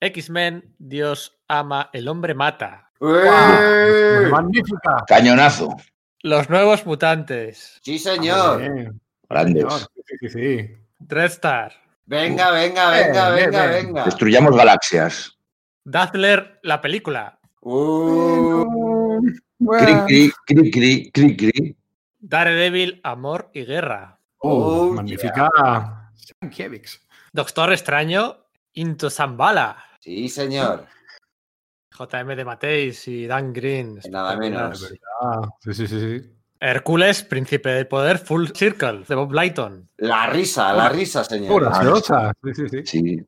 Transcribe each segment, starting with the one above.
X-Men, Dios ama, el hombre mata. Magnífica. Cañonazo. Los nuevos mutantes. Sí, señor. Grandes. señor. Sí, sí, sí. Red Star. Venga, venga, venga, venga, bien. venga. Destruyamos galaxias. Dazzler, la película. Uh, Cri, Bueno. cri, cri, cri, cri, cri. Daredevil, amor y guerra. Oh, Oh, magnífica. Sienkiewicz. Doctor Extraño, Into Zambala. Sí, señor. JM de Mateis y Dan Green. Nada menos. Sí, sí, sí, sí. Hércules, Príncipe del Poder, Full Circle, de Bob Lighton. La risa, la risa, señor. Pura gaseosa. Sí, sí, sí. Sí.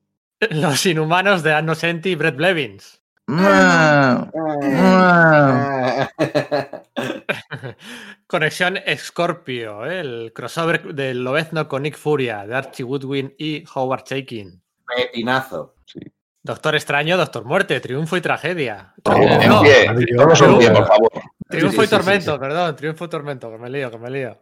Los Inhumanos de Anno Senti y Brett Blevins. Ah. Conexión Scorpio, ¿eh? el crossover del Lobezno con Nick Furia, de Archie Woodwin y Howard Chaykin. Pepinazo. Doctor Extraño, Doctor Muerte, Triunfo y Tragedia. Oh, Eh, no, por favor. Triunfo Sí, y sí, Tormento, sí. perdón, Triunfo y Tormento, que me lío, que me lío.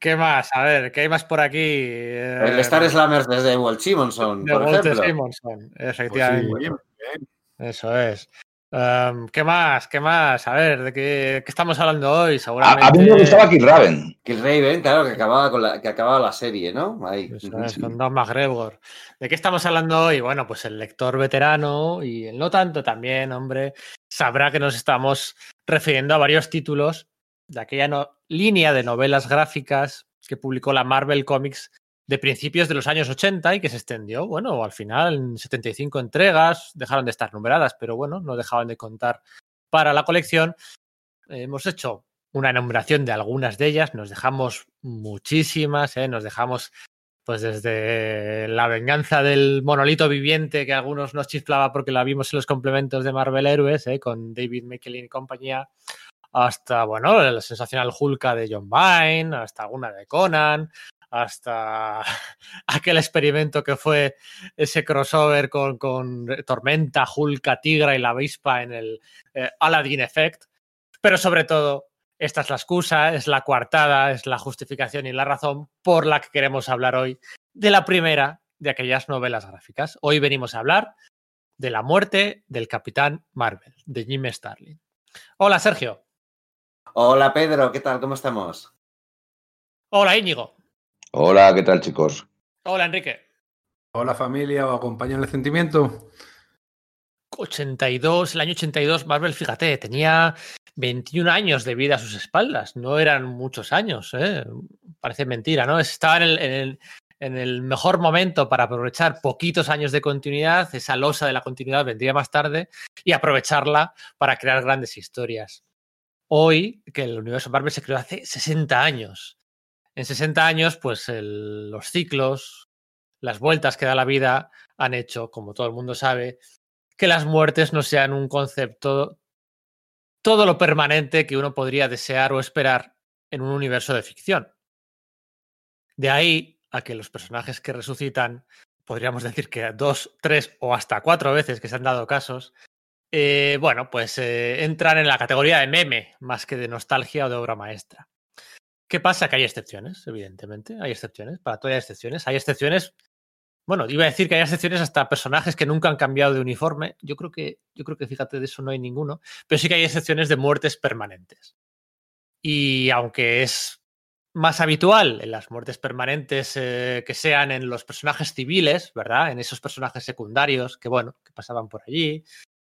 ¿Qué más? A ver, ¿qué hay más por aquí? Eh, El Star Slammers desde Walt Simonson, de por ejemplo. Simonson, Pues sí, efectivamente. bien, bien. Eso es. Em, ¿Qué más? ¿Qué más? A ver, ¿de qué, qué estamos hablando hoy? A, Seguramente. a mí me gustaba Kid Raven. Kill Raven, claro, que acababa, con la, que acababa la serie, ¿no? Ahí. Es, con Don McGregor. ¿De qué estamos hablando hoy? Bueno, pues el lector veterano y el no tanto también, hombre, sabrá que nos estamos refiriendo a varios títulos de aquella no- línea de novelas gráficas que publicó la Marvel Comics de principios de los años 80 y que se extendió, bueno, al final en 75 entregas, dejaron de estar numeradas, pero bueno, no dejaban de contar para la colección. hemos hecho una enumeración de algunas de ellas, nos dejamos muchísimas, ¿eh? nos dejamos pues desde la venganza del monolito viviente que algunos nos chiflaba porque la vimos en los complementos de Marvel Héroes, ¿eh? con David McKellen y compañía, hasta, bueno, la sensacional Hulka de John Vine, hasta alguna de Conan, hasta aquel experimento que fue ese crossover con, con Tormenta, Hulka, Tigra y la avispa en el eh, Aladdin Effect, pero sobre todo esta es la excusa, es la coartada, es la justificación y la razón por la que queremos hablar hoy de la primera de aquellas novelas gráficas. Hoy venimos a hablar de la muerte del Capitán Marvel, de Jim Starlin. Hola, Sergio. Hola, Pedro, ¿qué tal? ¿Cómo estamos? Hola, Íñigo. Hola, ¿qué tal, chicos? Hola, Enrique. Hola familia, ¿o acompañan el sentimiento? 82, el año 82, Marvel, fíjate, tenía 21 años de vida a sus espaldas. No eran muchos años, ¿eh? Parece mentira, ¿no? Estaba en el, en, el, en el, mejor momento para aprovechar poquitos años de continuidad. Esa losa de la continuidad vendría más tarde y aprovecharla para crear grandes historias. Hoy, que el universo Marvel se creó hace 60 años. En 60 años, pues los ciclos, las vueltas que da la vida han hecho, como todo el mundo sabe, que las muertes no sean un concepto todo lo permanente que uno podría desear o esperar en un universo de ficción. De ahí a que los personajes que resucitan, podríamos decir que dos, tres o hasta cuatro veces que se han dado casos, eh, bueno, pues eh, entran en la categoría de meme más que de nostalgia o de obra maestra. ¿Qué pasa? Que hay excepciones, evidentemente. Hay excepciones. Para todo hay excepciones. Hay excepciones bueno, iba a decir que hay excepciones hasta personajes que nunca han cambiado de uniforme. Yo creo que, yo creo que fíjate, de eso no hay ninguno. Pero sí que hay excepciones de muertes permanentes. Y aunque es más habitual en las muertes permanentes eh, que sean en los personajes civiles, ¿verdad? En esos personajes secundarios que, bueno, que pasaban por allí,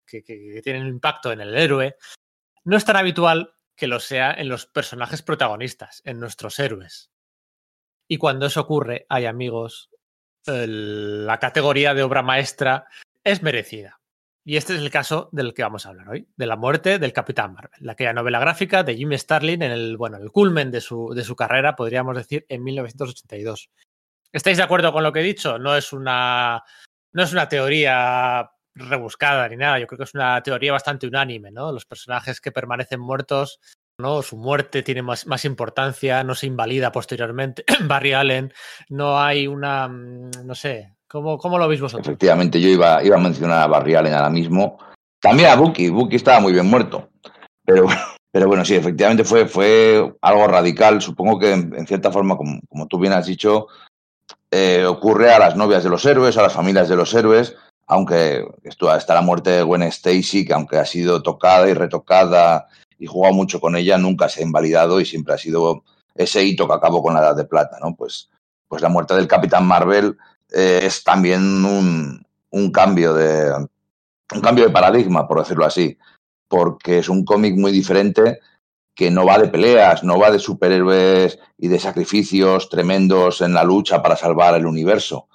que, que, que tienen un impacto en el héroe, no es tan habitual que lo sea en los personajes protagonistas, en nuestros héroes. Y cuando eso ocurre, hay amigos, la categoría de obra maestra es merecida. Y este es el caso del que vamos a hablar hoy, de la muerte del Capitán Marvel, aquella novela gráfica de Jim Starlin en el, bueno, el culmen de su, de su carrera, podríamos decir, en 1982. ¿Estáis de acuerdo con lo que he dicho? No es una, no es una teoría rebuscada ni nada, yo creo que es una teoría bastante unánime, ¿no? Los personajes que permanecen muertos ¿no? Su muerte tiene más, más, importancia, no se invalida posteriormente. Barry Allen, no hay una, mm, no sé, ¿cómo, cómo lo veis vosotros? Efectivamente, yo iba, iba a mencionar a Barry Allen ahora mismo. También a Bucky, Bucky estaba muy bien muerto. Pero, pero bueno, sí, efectivamente fue, fue algo radical. Supongo que en, cierta forma, como, como, tú bien has dicho, eh, ocurre a las novias de los héroes, a las familias de los héroes, aunque esto, está la muerte de Gwen Stacy, que aunque ha sido tocada y retocada y jugado mucho con ella, nunca se ha invalidado y siempre ha sido ese hito que acabó con la Edad de Plata, ¿no? Pues, pues la muerte del Capitán Marvel eh, es también un, un, cambio de un cambio de paradigma, por decirlo así, porque es un cómic muy diferente que no va de peleas, no va de superhéroes y de sacrificios tremendos en la lucha para salvar el universo.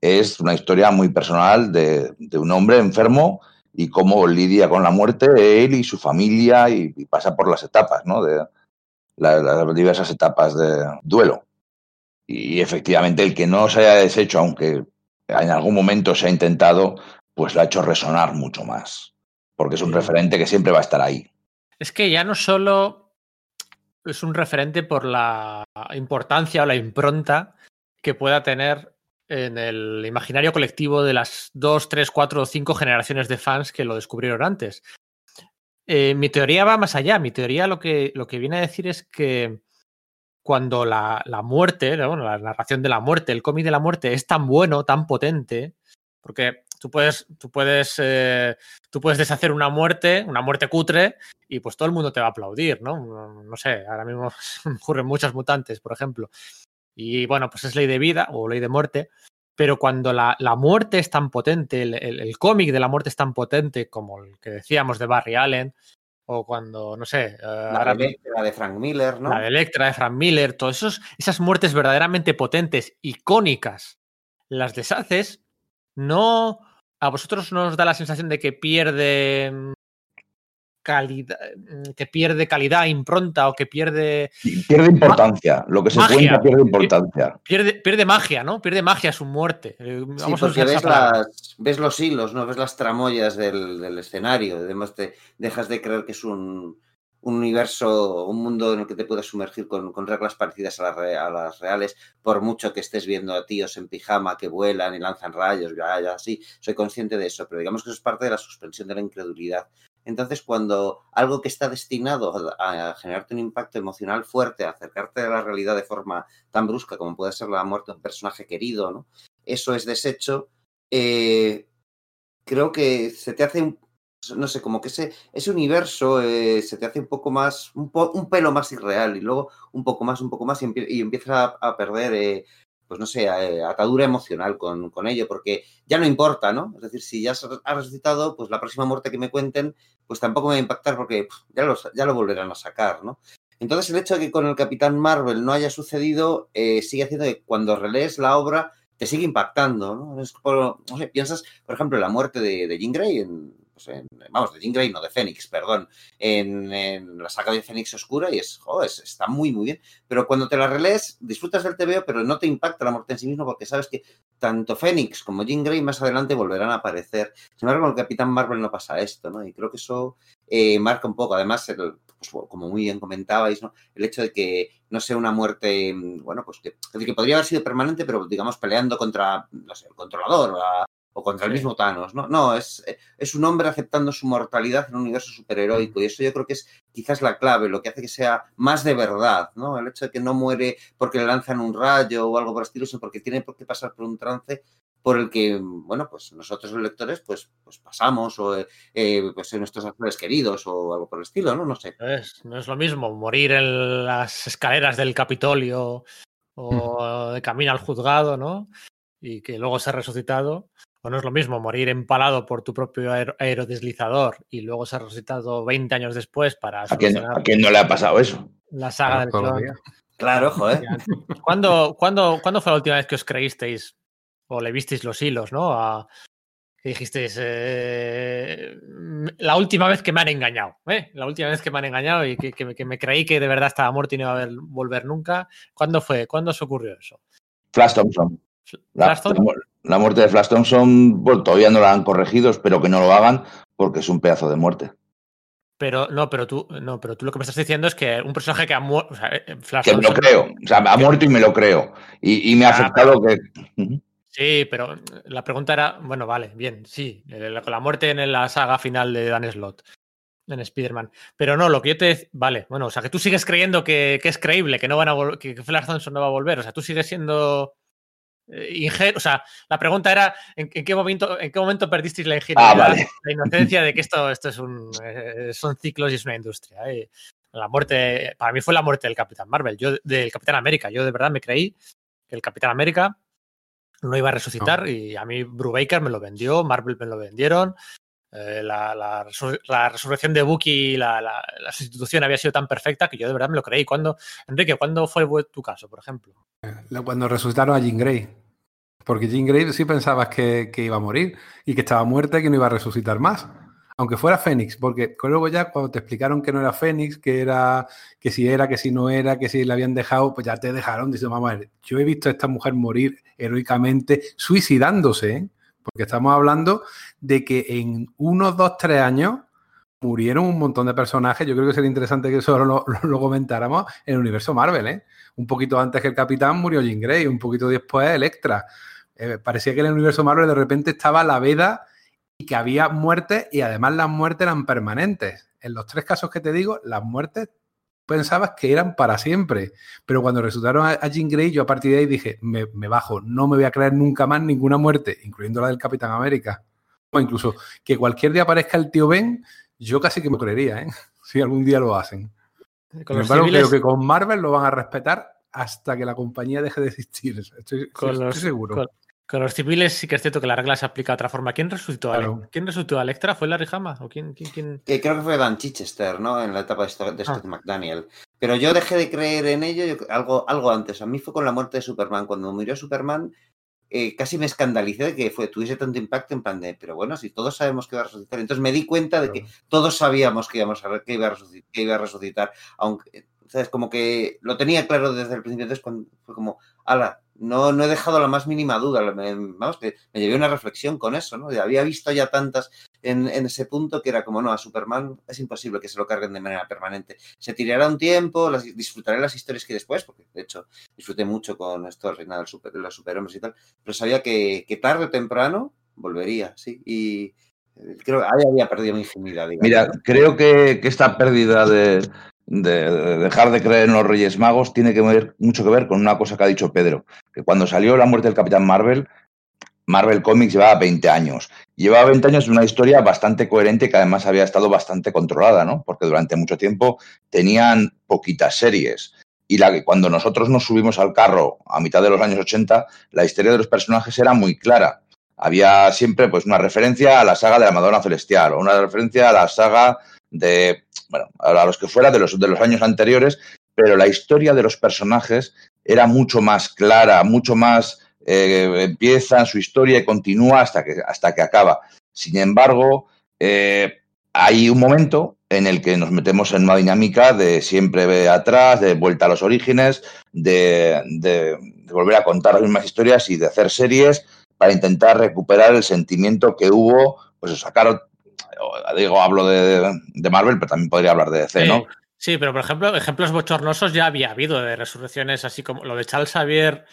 Es una historia muy personal de, de un hombre enfermo y cómo lidia con la muerte él y su familia y, y pasa por las etapas, ¿no? De la, las diversas etapas de duelo. Y efectivamente el que no se haya deshecho, aunque en algún momento se ha intentado, pues lo ha hecho resonar mucho más, porque es un referente que siempre va a estar ahí. Es que ya no solo es un referente por la importancia o la impronta que pueda tener en el imaginario colectivo de las dos, tres, cuatro o cinco generaciones de fans que lo descubrieron antes. Eh, mi teoría va más allá. Mi teoría lo que, lo que viene a decir es que cuando la, la muerte, la narración de la muerte, el cómic de la muerte es tan bueno, tan potente, porque tú puedes, tú puedes, eh, tú puedes deshacer una muerte, una muerte cutre, y pues todo el mundo te va a aplaudir, ¿no? No, no sé, ahora mismo ocurren muchas mutantes, por ejemplo. Y bueno, pues es ley de vida o ley de muerte, pero cuando la, la muerte es tan potente, el, el, el cómic de la muerte es tan potente como el que decíamos de Barry Allen, o cuando, no sé. Uh, la de Electra de Frank Miller, ¿no? La de Electra de Frank Miller, todas esas muertes verdaderamente potentes, icónicas, las deshaces, no. A vosotros nos da la sensación de que pierde calidad, que pierde calidad, impronta o que pierde. Pierde importancia. Lo que se magia. cuenta pierde importancia. Pierde, pierde magia, ¿no? Pierde magia su muerte. Eh, Vamos sí, porque ves, las, ves, los hilos, ¿no? Ves las tramoyas del, del escenario. Además, te dejas de creer que es un, un, universo, un mundo en el que te puedes sumergir con, con reglas parecidas a las, a las, reales, por mucho que estés viendo a tíos en pijama que vuelan y lanzan rayos, ya, ya, sí, soy consciente de eso, pero digamos que eso es parte de la suspensión de la incredulidad. Entonces, cuando algo que está destinado a, a, generarte un impacto emocional fuerte, a acercarte a la realidad de forma tan brusca como puede ser la muerte de un personaje querido, ¿no? Eso es deshecho. Eh, creo que se te hace un, no sé, como que ese, ese universo eh, se te hace un poco más, un, po, un, pelo más irreal y luego un poco más, un poco más y, empie empiezas a, a perder eh, pues no sé, eh, atadura emocional con, con, ello, porque ya no importa, ¿no? Es decir, si ya ha resucitado, pues la próxima muerte que me cuenten, pues tampoco me va a impactar porque ya, los, ya lo volverán a sacar, ¿no? Entonces, el hecho de que con el Capitán Marvel no haya sucedido eh, sigue haciendo que cuando relees la obra te sigue impactando, ¿no? Es no sé, piensas, por ejemplo, la muerte de, de Jean en, pues en, vamos, de Jean Grey, no de Fénix, perdón, en, la saga de Fénix Oscura y es, oh, es, está muy, muy bien. Pero cuando te la relees, disfrutas del TVO, pero no te impacta la muerte en sí mismo porque sabes que tanto Fénix como Jean Grey más adelante volverán a aparecer. Sin embargo, con el Capitán Marvel no pasa esto, ¿no? Y creo que eso eh, marca un poco, además, el, pues, como muy bien comentabais, ¿no? El hecho de que no sea una muerte, bueno, pues que, que podría haber sido permanente, pero digamos peleando contra, no sé, el controlador, la, o contra el mismo Thanos, ¿no? No, es, es un hombre aceptando su mortalidad en un universo superheroico y eso yo creo que es quizás la clave, lo que hace que sea más de verdad, ¿no? El hecho de que no muere porque le lanzan un rayo o algo por el estilo, sino porque tiene que pasar por un trance por el que, bueno, pues nosotros los lectores pues, pues pasamos o eh, pues en nuestros actores queridos o algo por el estilo, ¿no? No sé. Es, no es lo mismo morir en las escaleras del Capitolio o de camino al juzgado, ¿no? Y que luego se ha resucitado o no es lo mismo morir empalado por tu propio aer aerodeslizador y luego ser resucitado 20 años después para... ¿A quién, ¿A quién, no le ha pasado eso? La saga del clon. Claro, joder. ¿Cuándo, cuándo, ¿Cuándo fue la última vez que os creísteis o le visteis los hilos, no? A, que dijisteis, eh, la última vez que me han engañado, ¿eh? La última vez que me han engañado y que, que, que me creí que de verdad estaba muerto y no iba a volver nunca. ¿Cuándo fue? ¿Cuándo se ocurrió eso? Flash Thompson. La, la, la, muerte de Flash Thompson, bueno, todavía no la han corregido, espero que no lo hagan, porque es un pedazo de muerte. Pero no, pero tú, no, pero tú lo que me estás diciendo es que un personaje que ha muerto. O sea, eh, Flash que Thompson, me lo creo. O sea, ha muerto y me lo creo. Y, y me ha afectado pero, que. Sí, pero la pregunta era. Bueno, vale, bien, sí. Con la muerte en la saga final de Dan Slott en Spider-Man. Pero no, lo que yo te. Vale, bueno, o sea, que tú sigues creyendo que, que es creíble, que no van a que Flash Thompson no va a volver. O sea, tú sigues siendo eh, o sea, la pregunta era ¿en, qué momento en qué momento perdisteis la ingenuidad, ah, la inocencia de que esto, esto es un eh, son ciclos y es una industria. La muerte, para mí fue la muerte del Capitán Marvel, yo del Capitán América. Yo de verdad me creí que el Capitán América no iba a resucitar y a mí Brubaker me lo vendió, Marvel me lo vendieron. Eh, la, resurrección de Bucky, la, la, sustitución había sido tan perfecta que yo de verdad me lo creí. ¿Cuándo, Enrique, ¿cuándo fue tu caso, por ejemplo? Cuando resucitaron a Jean Grey. Porque Jean Grey sí pensabas que, iba a morir y que estaba muerta y que no iba a resucitar más aunque fuera Fénix, porque luego ya cuando te explicaron que no era Fénix, que era, que si era, que si no era, que si la habían dejado, pues ya te dejaron. Dice, ver, yo he visto a esta mujer morir heroicamente, suicidándose, ¿eh? Porque estamos hablando de que en unos, dos, tres años murieron un montón de personajes. Yo creo que sería interesante que eso lo, comentáramos en el universo Marvel, ¿eh? Un poquito antes que el Capitán murió Jean Grey, un poquito después Electra. Eh, parecía que en el universo Marvel de repente estaba la veda y que había muertes y además las muertes eran permanentes. En los tres casos que te digo, las muertes pensabas que eran para siempre. Pero cuando resultaron a, Jean Grey, yo a partir de ahí dije, me, bajo, no me voy a creer nunca más ninguna muerte, incluyendo la del Capitán América. O incluso que cualquier día aparezca el tío Ben, yo casi que me creería, ¿eh? si algún día lo hacen. Con creo que con Marvel lo van a respetar hasta que la compañía deje de existir. Estoy, seguro. Con los civiles sí que es cierto que la regla se aplica de otra forma. ¿Quién resucitó a ¿Quién resucitó a Electra? ¿Fue Larry Hama? ¿O quién, quién, creo que fue Dan Chichester, ¿no? En la etapa de Scott, ah. McDaniel. Pero yo dejé de creer en ello algo, algo antes. A mí fue con la muerte de Superman. Cuando murió Superman, eh, casi me escandalicé de que fue, tuviese tanto impacto en plan de, pero bueno, si todos sabemos que iba a resucitar. Entonces me di cuenta de que todos sabíamos que, íbamos a, que, iba, a resucitar, que iba a resucitar. Aunque, ¿sabes? Como que lo tenía claro desde el principio. Entonces cuando fue como, ala, no, no he dejado la más mínima duda. vamos, que me llevé una reflexión con eso, ¿no? Había visto ya tantas en, ese punto que era como, no, a Superman es imposible que se lo carguen de manera permanente. Se tirará un tiempo, las, disfrutaré las historias que después, porque de hecho disfruté mucho con esto del reinado de los superhombres y tal, pero sabía que, tarde o temprano volvería, sí. Y eh, creo que ahí había perdido mi ingenuidad. Mira, creo que, que esta pérdida de, de, dejar de creer en los Reyes Magos tiene que ver, mucho que ver con una cosa que ha dicho Pedro, que cuando salió la muerte del Capitán Marvel, Marvel Comics llevaba 20 años. Llevaba 20 años de una historia bastante coherente que además había estado bastante controlada, ¿no? Porque durante mucho tiempo tenían poquitas series. Y la, cuando nosotros nos subimos al carro a mitad de los años 80, la historia de los personajes era muy clara. Había siempre pues, una referencia a la saga de la Madonna Celestial o una referencia a la saga de, bueno, a los que fuera de los, de los años anteriores, pero la historia de los personajes era mucho más clara, mucho más eh, empieza su historia y continúa hasta que, hasta que acaba. Sin embargo, eh, hay un momento en el que nos metemos en una dinámica de siempre atrás, de vuelta a los orígenes, de, de, volver a contar las mismas historias y de hacer series para intentar recuperar el sentimiento que hubo, pues sacar digo, hablo de, Marvel, pero también podría hablar de DC, ¿no? Sí, pero por ejemplo, ejemplos bochornosos ya había habido de resurrecciones, así como lo de Charles Xavier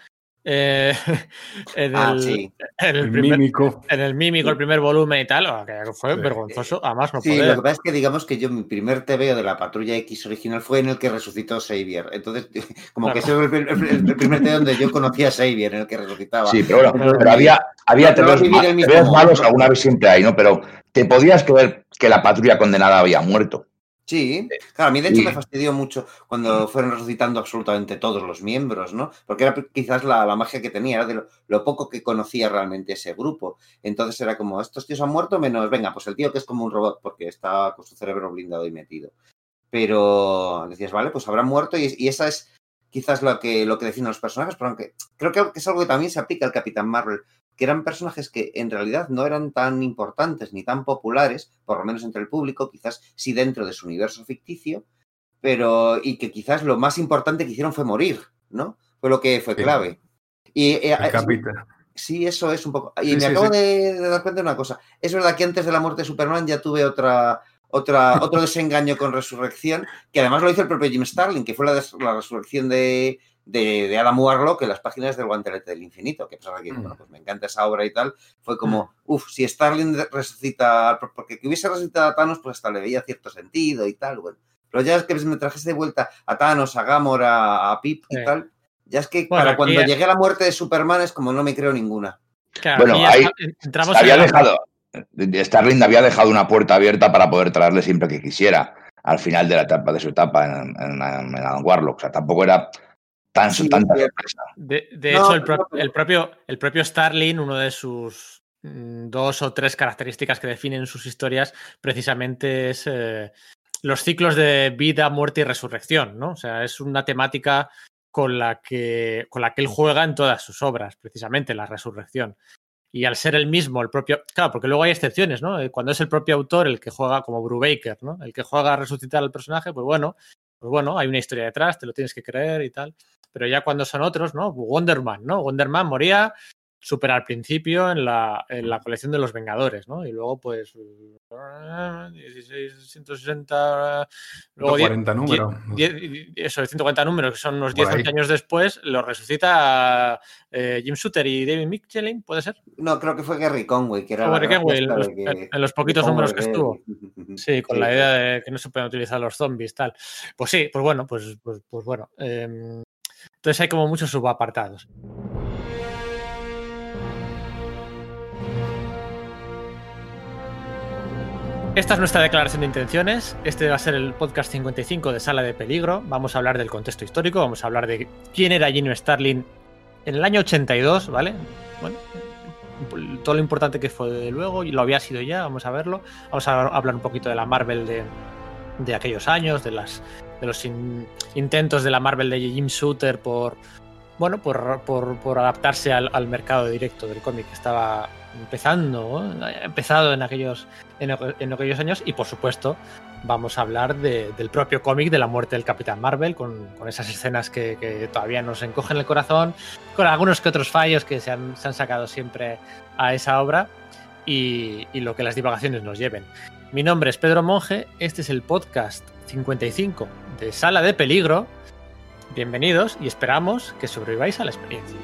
eh, en, ah, el, en, el, primer, mímico. En el mímico, el primer volumen y tal, que fue vergonzoso. Además, no Sí, lo que pasa es que digamos que yo, mi primer TVO de la Patrulla X original fue en el que resucitó Xavier. Entonces, como que ese fue el, primer TV donde yo conocía a Xavier, en el que resucitaba. Sí, pero bueno, pero había, había TVOs malos, alguna vez siempre hay, ¿no? Pero te podías creer que la patrulla condenada había muerto. Sí, claro, a mí de hecho me fastidió mucho cuando fueron resucitando absolutamente todos los miembros, ¿no? Porque era quizás la, magia que tenía, era de lo, poco que conocía realmente ese grupo. Entonces era como, estos tíos han muerto menos, venga, pues el tío que es como un robot porque está con su cerebro blindado y metido. Pero decías, vale, pues habrán muerto y, y esa es quizás lo que, lo que decían los personajes, pero aunque creo que es algo que también se aplica al Capitán Marvel, que eran personajes que en realidad no eran tan importantes ni tan populares, por lo menos entre el público, quizás sí dentro de su universo ficticio, pero y que quizás lo más importante que hicieron fue morir, ¿no? Fue lo que fue clave. Y, eh, sí, eso es un poco. Y me acabo de, dar cuenta de una cosa. Es verdad que antes de la muerte de Superman ya tuve otra, otra, otro desengaño con Resurrección, que además lo hizo el propio Jim Starling, que fue la, la resurrección de, de, de, Adam Warlock en las páginas del Guantelete del Infinito, que pesar que, mm. bueno, pues me encanta esa obra y tal, fue como, mm. uff, si Starling resucita, porque que hubiese resucitado a Thanos, pues hasta le veía cierto sentido y tal, bueno. Pero ya es que me trajese de vuelta a Thanos, a Gamora, a Pip y tal, Ya es que para cuando llegue la muerte de Superman es como no me creo ninguna. bueno, ahí había dejado, Starling había dejado una puerta abierta para poder traerle siempre que quisiera al final de la etapa de su etapa en, en, Warlock. O sea, tampoco era tan tanta sorpresa. De, hecho, el, propio, el propio Starling, uno de sus mm, dos o tres características que definen sus historias, precisamente es eh, los ciclos de vida, muerte y resurrección, ¿no? O sea, es una temática con la que, con la que él juega en todas sus obras, precisamente la resurrección. Y al ser el mismo, el propio. Claro, porque luego hay excepciones, ¿no? Eh, cuando es el propio autor el que juega como Brubaker, ¿no? El que juega a resucitar al personaje, pues bueno, pues bueno, hay una historia detrás, te lo tienes que creer y tal. Pero ya cuando son otros, ¿no? Wonderman, ¿no? Wonderman moría súper al principio en la, en la, colección de los Vengadores, ¿no? Y luego, pues, 16, 160, luego 140 números. eso, 140 números, que son unos 10 años después, lo resucita eh, Jim Shooter y David Michelin, ¿puede ser? No, creo que fue Gary Conway, que era Gary Conway, en los, poquitos números que estuvo. Sí, con la idea de que no se pueden utilizar los zombies, tal. Pues sí, pues bueno, pues, pues, pues bueno. Em, entonces hay como muchos subapartados. Esta es nuestra declaración de intenciones. Este va a ser el podcast 55 de Sala de Peligro. Vamos a hablar del contexto histórico, vamos a hablar de quién era Gino Starling en el año 82, ¿vale? Bueno, todo lo importante que fue luego y lo había sido ya, vamos a verlo. Vamos a hablar un poquito de la Marvel de, aquellos años, de, las, de los intentos de la Marvel de Jim Shooter por, bueno, por, por, adaptarse al, al mercado directo del cómic que estaba empezando, empezado en aquellos, en, aquellos años y por supuesto vamos a hablar del propio cómic de la muerte del Capitán Marvel con, esas escenas que, todavía nos encogen el corazón, con algunos que otros fallos que se han, sacado siempre a esa obra y, y lo que las divagaciones nos lleven. Mi nombre es Pedro Monge, este es el podcast 55 de Sala de Peligro. Bienvenidos y esperamos que sobreviváis a la experiencia.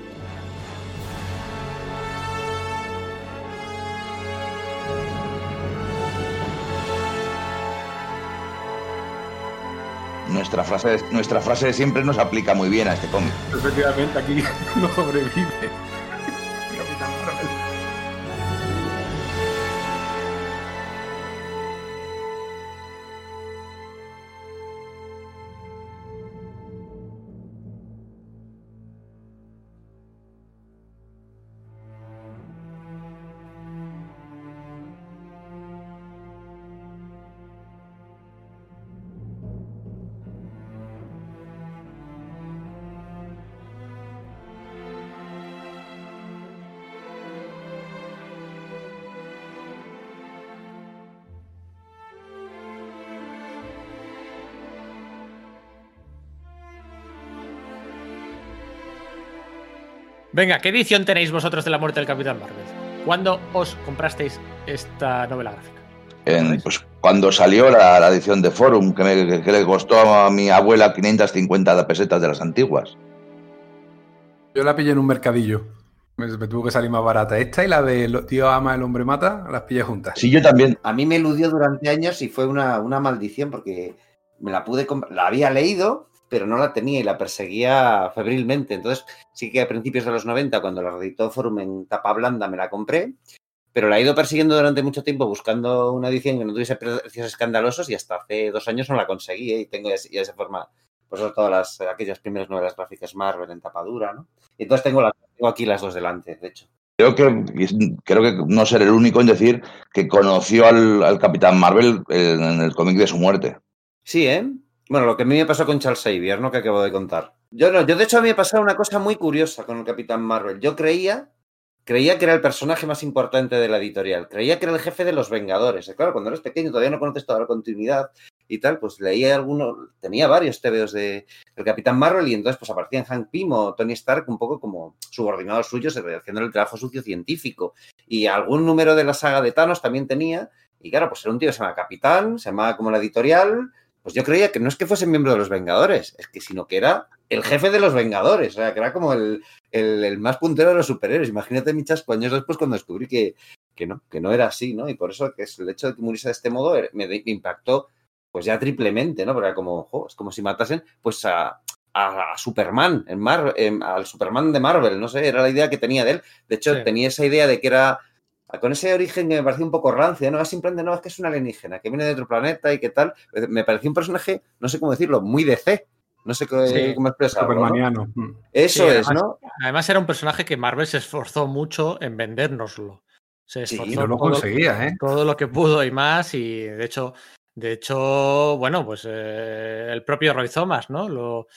nuestra frase, nuestra frase de siempre nos aplica muy bien a este cómic. Efectivamente, aquí no sobrevive. Venga, ¿qué edición tenéis vosotros de la muerte del Capitán Marvel? ¿Cuándo os comprasteis esta novela gráfica? pues cuando salió la, edición de Forum, que, le costó a mi abuela 550 pesetas de las antiguas. Yo la pillé en un mercadillo. Me, tuvo que salir más barata. Esta y la de Tío Ama, el hombre mata, las pillé juntas. Sí, yo también. A mí me eludió durante años y fue una, una maldición porque me la pude comprar. La había leído, pero no la tenía y la perseguía febrilmente. Entonces, sí que a principios de los 90, cuando la reeditó Forum en tapa blanda, me la compré, pero la he ido persiguiendo durante mucho tiempo buscando una edición que no tuviese precios escandalosos y hasta hace dos años no la conseguí ¿eh? y tengo ya, esa forma pues todas las, aquellas primeras novelas gráficas Marvel en tapa dura, ¿no? Y entonces tengo, tengo aquí las dos delante, de hecho. Creo que, creo que no ser el único en decir que conoció al, al Capitán Marvel en el cómic de su muerte. Sí, ¿eh? Bueno, lo que a mí me pasó con Charles Xavier, ¿no? Que acabo de contar. Yo no, yo de hecho a mí me pasado una cosa muy curiosa con el Capitán Marvel. Yo creía, creía que era el personaje más importante de la editorial. Creía que era el jefe de los Vengadores. Claro, cuando eres pequeño todavía no conoces toda la continuidad y tal, pues leía algunos, tenía varios TVOs de, del Capitán Marvel y entonces pues aparecían Hank Pym o Tony Stark un poco como subordinados suyos haciendo el trabajo sucio científico. Y algún número de la saga de Thanos también tenía. Y claro, pues era un tío que se llama Capitán, se llamaba como la editorial, pues yo creía que no es que fuese miembro de los Vengadores, es que sino que era el jefe de los Vengadores, o sea, que era como el, más puntero de los superhéroes. Imagínate mi chasco años después cuando descubrí que, que, no, que no era así, ¿no? Y por eso que el hecho de que muriese de este modo eh, me, impactó pues ya triplemente, ¿no? Porque era como, es como si matasen pues a, a, Superman, en Mar, al Superman de Marvel, no sé, era la idea que tenía de él. De hecho, tenía esa idea de que era con ese origen que me parecía un poco rancio, ¿no? Simplemente no, es que es un alienígena, que viene de otro planeta y qué tal. Me parecía un personaje, no sé cómo decirlo, muy de C. No sé cómo, expresarlo. Supermaniano. Eso es, ¿no? Además era un personaje que Marvel se esforzó mucho en vendérnoslo. Se esforzó no lo conseguía, ¿eh? Todo lo que pudo y más. Y de hecho, de hecho, bueno, pues eh, el propio Roy Thomas, ¿no? Lo,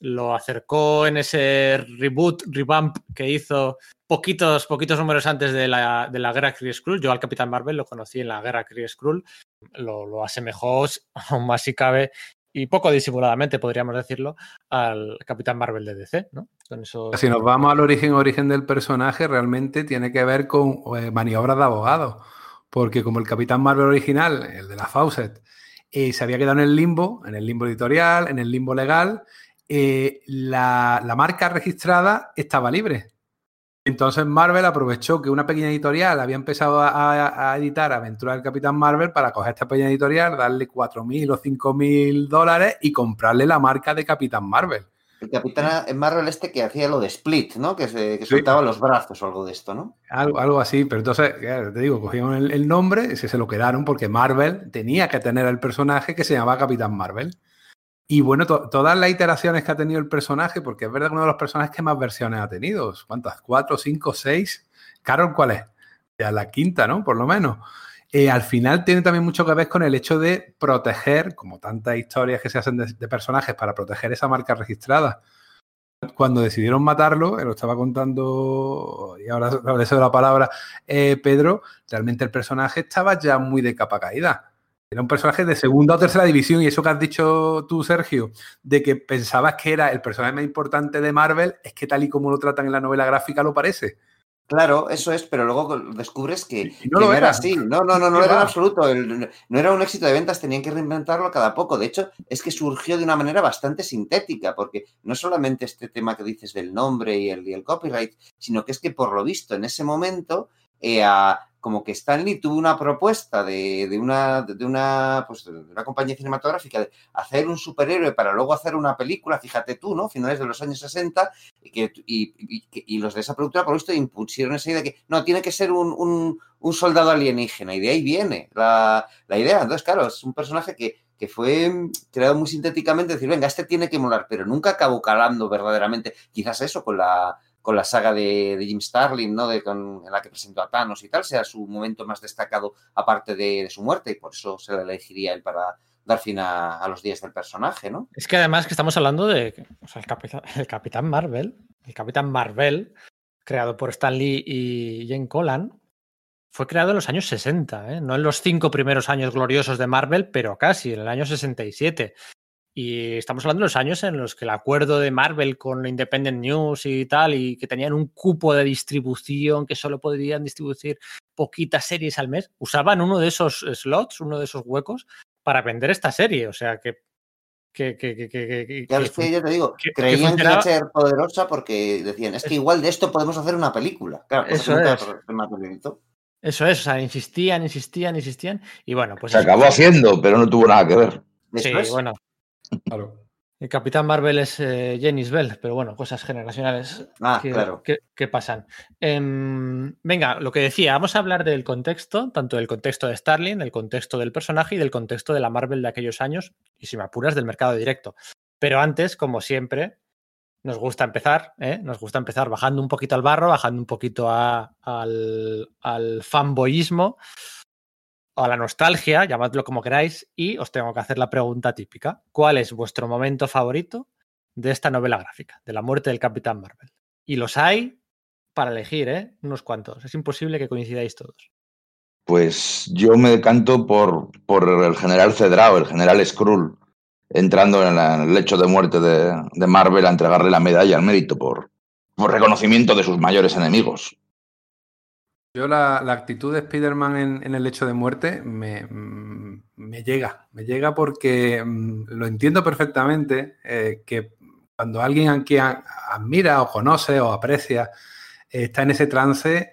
lo acercó en ese reboot, revamp que hizo poquitos, poquitos números antes de la, de la guerra Kree Skrull. Yo al Capitán Marvel lo conocí en la guerra Kree Skrull. Lo, lo asemejó, aún más si cabe, y poco disimuladamente, podríamos decirlo, al Capitán Marvel de DC, ¿no? Si nos vamos al origen, origen del personaje, realmente tiene que ver con eh, maniobras de abogado. Porque como el Capitán Marvel original, el de la Fawcett, eh, se había quedado en el limbo, en el limbo editorial, en el limbo legal, eh, la, marca registrada estaba libre. Entonces Marvel aprovechó que una pequeña editorial había empezado a, editar Aventura del Capitán Marvel para coger esta pequeña editorial, darle 4.000 o 5.000 dólares y comprarle la marca de Capitán Marvel. El Capitán Marvel este que hacía lo de Split, ¿no? Que, se, soltaba los brazos o algo de esto, ¿no? Algo, algo así, pero entonces, te digo, cogieron el, el nombre y se lo quedaron porque Marvel tenía que tener el personaje que se llamaba Capitán Marvel. Y bueno, todas las iteraciones que ha tenido el personaje, porque es verdad que uno de los personajes que más versiones ha tenido. ¿Cuántas? ¿Cuatro, cinco, seis? Carol, ¿cuál es? Ya la quinta, ¿no? Por lo menos. Eh, al final tiene también mucho que ver con el hecho de proteger, como tantas historias que se hacen de, personajes para proteger esa marca registrada. Cuando decidieron matarlo, eh, lo estaba contando, y ahora le cedo la palabra, eh, Pedro, realmente el personaje estaba ya muy de capa caída era un personaje de segunda o tercera división y eso que has dicho tú, Sergio, de que pensabas que era el personaje más importante de Marvel, es que tal y como lo tratan en la novela gráfica lo parece. Claro, eso es, pero luego descubres que no, lo era. así. No, no, no, no era en absoluto. no era un éxito de ventas, tenían que reinventarlo cada poco. De hecho, es que surgió de una manera bastante sintética, porque no solamente este tema que dices del nombre y el, y el copyright, sino que es que por lo visto en ese momento eh, como que Stanley tuvo una propuesta de, una, de, una, pues, de una compañía cinematográfica de hacer un superhéroe para luego hacer una película, fíjate tú, ¿no? Finales de los años 60, y, que, y, los de esa productora, por visto, impusieron esa idea de que no, tiene que ser un, un, soldado alienígena, y de ahí viene la, la, idea. Entonces, claro, es un personaje que, que fue creado muy sintéticamente, decir, venga, este tiene que molar, pero nunca acabó calando verdaderamente, quizás eso, con la con la saga de, Jim Starlin, ¿no? De, en la que presentó a Thanos y tal, sea su momento más destacado aparte de, su muerte y por eso se le elegiría él para dar fin a, los días del personaje, ¿no? Es que además que estamos hablando de el, Capitán, el Capitán Marvel, el Capitán Marvel, creado por Stan Lee y Jane Colan, fue creado en los años 60, ¿eh? no en los cinco primeros años gloriosos de Marvel, pero casi, en el año 67. Y estamos hablando de los años en los que el acuerdo de Marvel con Independent News y tal, y que tenían un cupo de distribución que solo podrían distribuir poquitas series al mes, usaban uno de esos slots, uno de esos huecos, para vender esta serie. O sea que. que, que, que, que ya ves que yo te digo, creían que iba a ser poderosa porque decían, es que igual de esto podemos hacer una película. Claro, eso es. Eso es, o sea, insistían, insistían, insistían. Y bueno, pues. Se acabó haciendo, pero no tuvo nada que ver. Sí, bueno, el Capitán Marvel es eh, Bell, pero bueno, cosas generacionales ah, que, pasan. Em, venga, lo que decía, vamos a hablar del contexto, tanto del contexto de Starling, del contexto del personaje y del contexto de la Marvel de aquellos años, y si me apuras, del mercado directo. Pero antes, como siempre, nos gusta empezar, ¿eh? nos gusta empezar bajando un poquito al barro, bajando un poquito al, al fanboyismo a la nostalgia, llamadlo como queráis, y os tengo que hacer la pregunta típica. ¿Cuál es vuestro momento favorito de esta novela gráfica, de la muerte del Capitán Marvel? Y los hay para elegir, ¿eh? Unos cuantos. Es imposible que coincidáis todos. Pues yo me decanto por, por el general Cedrao, el general Skrull, entrando en, el lecho de muerte de, Marvel a entregarle la medalla al mérito por, por reconocimiento de sus mayores enemigos. Yo la, actitud de Spider-Man en, el hecho de muerte me, mm, llega, me llega porque mm, lo entiendo perfectamente eh, que cuando alguien a admira o conoce o aprecia eh, está en ese trance,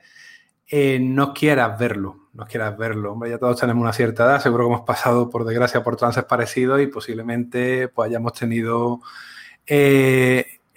eh, no quieras verlo, no quieras verlo. Hombre, ya todos tenemos una cierta edad, seguro que hemos pasado por desgracia por trances parecidos y posiblemente pues hayamos tenido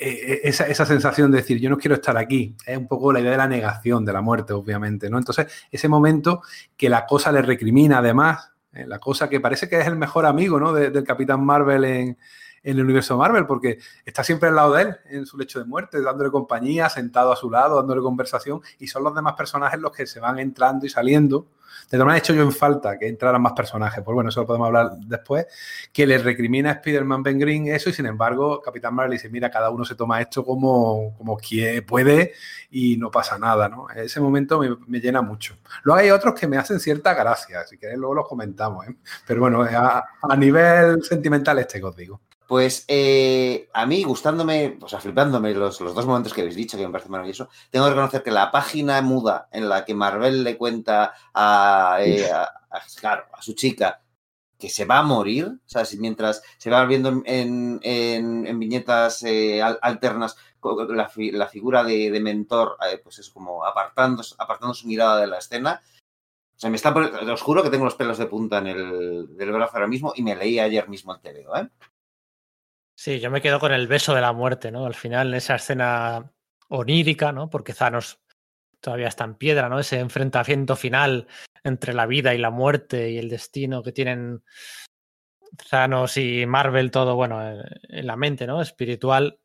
eh, esa, esa, sensación de decir, yo no quiero estar aquí. Es un poco la idea de la negación de la muerte, obviamente, ¿no? Entonces, ese momento que la cosa le recrimina, además, eh, la cosa que parece que es el mejor amigo, ¿no? del Capitán Marvel en, en el universo Marvel, porque está siempre al lado de él en su lecho de muerte, dándole compañía, sentado a su lado, dándole conversación, y son los demás personajes los que se van entrando y saliendo. De todas maneras, he hecho yo en falta que entraran más personajes, pues bueno, eso lo podemos hablar después, que le recrimina a Spider-Man Ben Green eso, y sin embargo, Capitán Marvel dice, mira, cada uno se toma esto como, como puede y no pasa nada, ¿no? Ese momento me, llena mucho. Luego hay otros que me hacen cierta gracia, si queréis luego los comentamos, ¿eh? Pero bueno, a, a nivel sentimental este que os digo. Pues eh, a mí, gustándome, o sea, flipándome los, dos momentos que habéis dicho, que me parece maravilloso, tengo que reconocer que la página muda en la que Marvel le cuenta a, eh, su chica que se va a morir, o sea, mientras se va viendo en, viñetas eh, alternas la, figura de, mentor, pues es como apartando, apartando su mirada de la escena, o sea, me está, os juro que tengo los pelos de punta en el del brazo ahora mismo y me leí ayer mismo el TVO, ¿eh? Sí, yo me quedo con el beso de la muerte, ¿no? Al final, en esa escena onírica, ¿no? Porque Thanos todavía está en piedra, ¿no? Ese enfrentamiento final entre la vida y la muerte y el destino que tienen Thanos y Marvel, todo, bueno, en la mente, ¿no? Espiritual.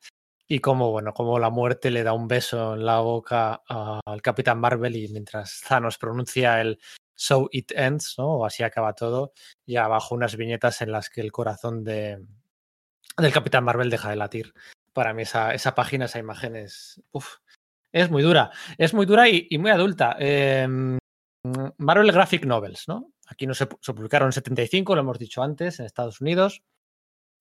Y como, bueno, como la muerte le da un beso en la boca al Capitán Marvel y mientras Thanos pronuncia el So It Ends, ¿no? O así acaba todo, y abajo unas viñetas en las que el corazón de, del Capitán Marvel deja de latir. Para mí esa, esa página, esa imagen es, es muy dura. Es muy dura y, muy adulta. Em, Marvel Graphic Novels, ¿no? Aquí no se, publicaron en 75, lo hemos dicho antes, en Estados Unidos.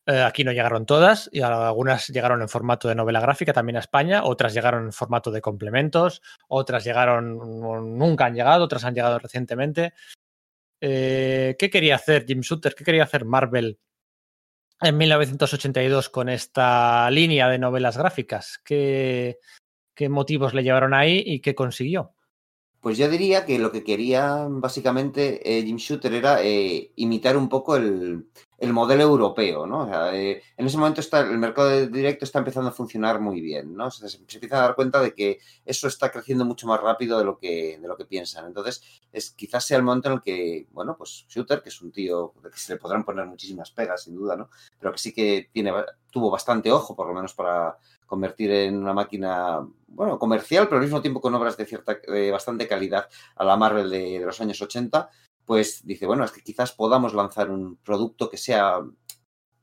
Eh, aquí no llegaron todas y algunas llegaron en formato de novela gráfica también a España, otras llegaron en formato de complementos, otras llegaron, nunca han llegado, otras han llegado recientemente. Eh, ¿Qué quería hacer Jim Shooter? ¿Qué quería hacer Marvel en 1982 con esta línea de novelas gráficas? ¿Qué, motivos le llevaron ahí y qué consiguió? Pues yo diría que lo que quería básicamente eh, Jim Shooter era eh, imitar un poco el, el modelo europeo, ¿no? Eh, en ese momento está, el mercado directo está empezando a funcionar muy bien, ¿no? Se, empieza a dar cuenta de que eso está creciendo mucho más rápido de lo que, de lo que piensan. Entonces, es, quizás sea el momento en el que, bueno, pues Shooter, que es un tío que se le podrán poner muchísimas pegas, sin duda, ¿no? Pero que sí que tiene, tuvo bastante ojo, por lo menos para convertir en una máquina, bueno, comercial, pero al mismo tiempo con obras de cierta, de bastante calidad a la Marvel de, de los años 80 pues dice, bueno, es que quizás podamos lanzar un producto que sea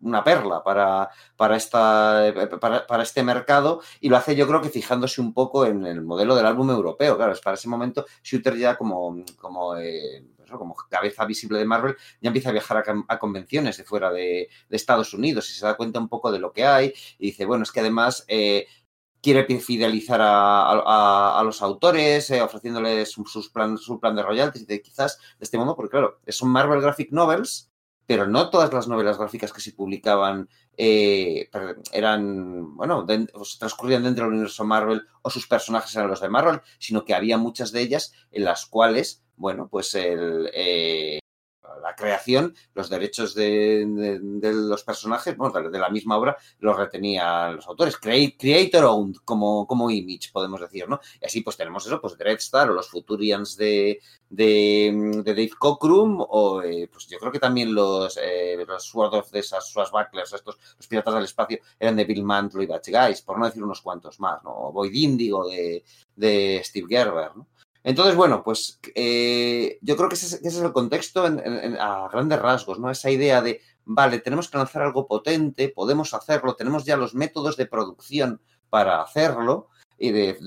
una perla para, para, esta, para, este mercado y lo hace yo creo que fijándose un poco en el modelo del álbum europeo. Claro, es para ese momento Shooter ya como, como, eh, como cabeza visible de Marvel ya empieza a viajar a, convenciones de fuera de, Estados Unidos y se da cuenta un poco de lo que hay y dice, bueno, es que además... Eh, quiere fidelizar a, los autores, eh, ofreciéndoles sus plan, su plan de royalties, de quizás de este modo, porque claro, son Marvel Graphic Novels, pero no todas las novelas gráficas que se publicaban eh, eran, bueno, transcurrían dentro del universo Marvel o sus personajes eran los de Marvel, sino que había muchas de ellas en las cuales, bueno, pues el, eh, la creación, los derechos de, los personajes, bueno, de la misma obra, los retenían los autores. creator owned, como, como image, podemos decir, ¿no? Y así pues tenemos eso, pues Dreadstar o los Futurians de, de, Dave Cockrum, o eh, pues yo creo que también los, eh, los Sword of the Swashbucklers, estos, los piratas del espacio, eran de Bill Mantlo y Batch Guys, por no decir unos cuantos más, ¿no? O Void Indigo de, de Steve Gerber, ¿no? Entonces, bueno, pues eh, yo creo que ese, es el contexto a grandes rasgos, ¿no? Esa idea de, vale, tenemos que lanzar algo potente, podemos hacerlo, tenemos ya los métodos de producción para hacerlo y de,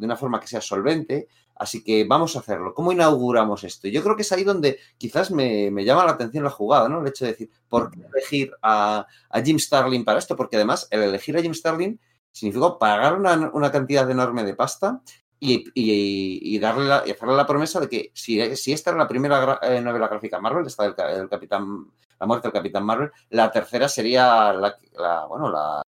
una forma que sea solvente, así que vamos a hacerlo. ¿Cómo inauguramos esto? Yo creo que es ahí donde quizás me, llama la atención la jugada, ¿no? El hecho de decir, ¿por qué elegir a, Jim Starlin para esto? Porque además el elegir a Jim Starlin significó pagar una, una cantidad enorme de pasta y, darle y hacerle la promesa de que si, si esta era la primera eh, novela gráfica Marvel, esta del, Capitán, la muerte del Capitán Marvel, la tercera sería la, bueno, la,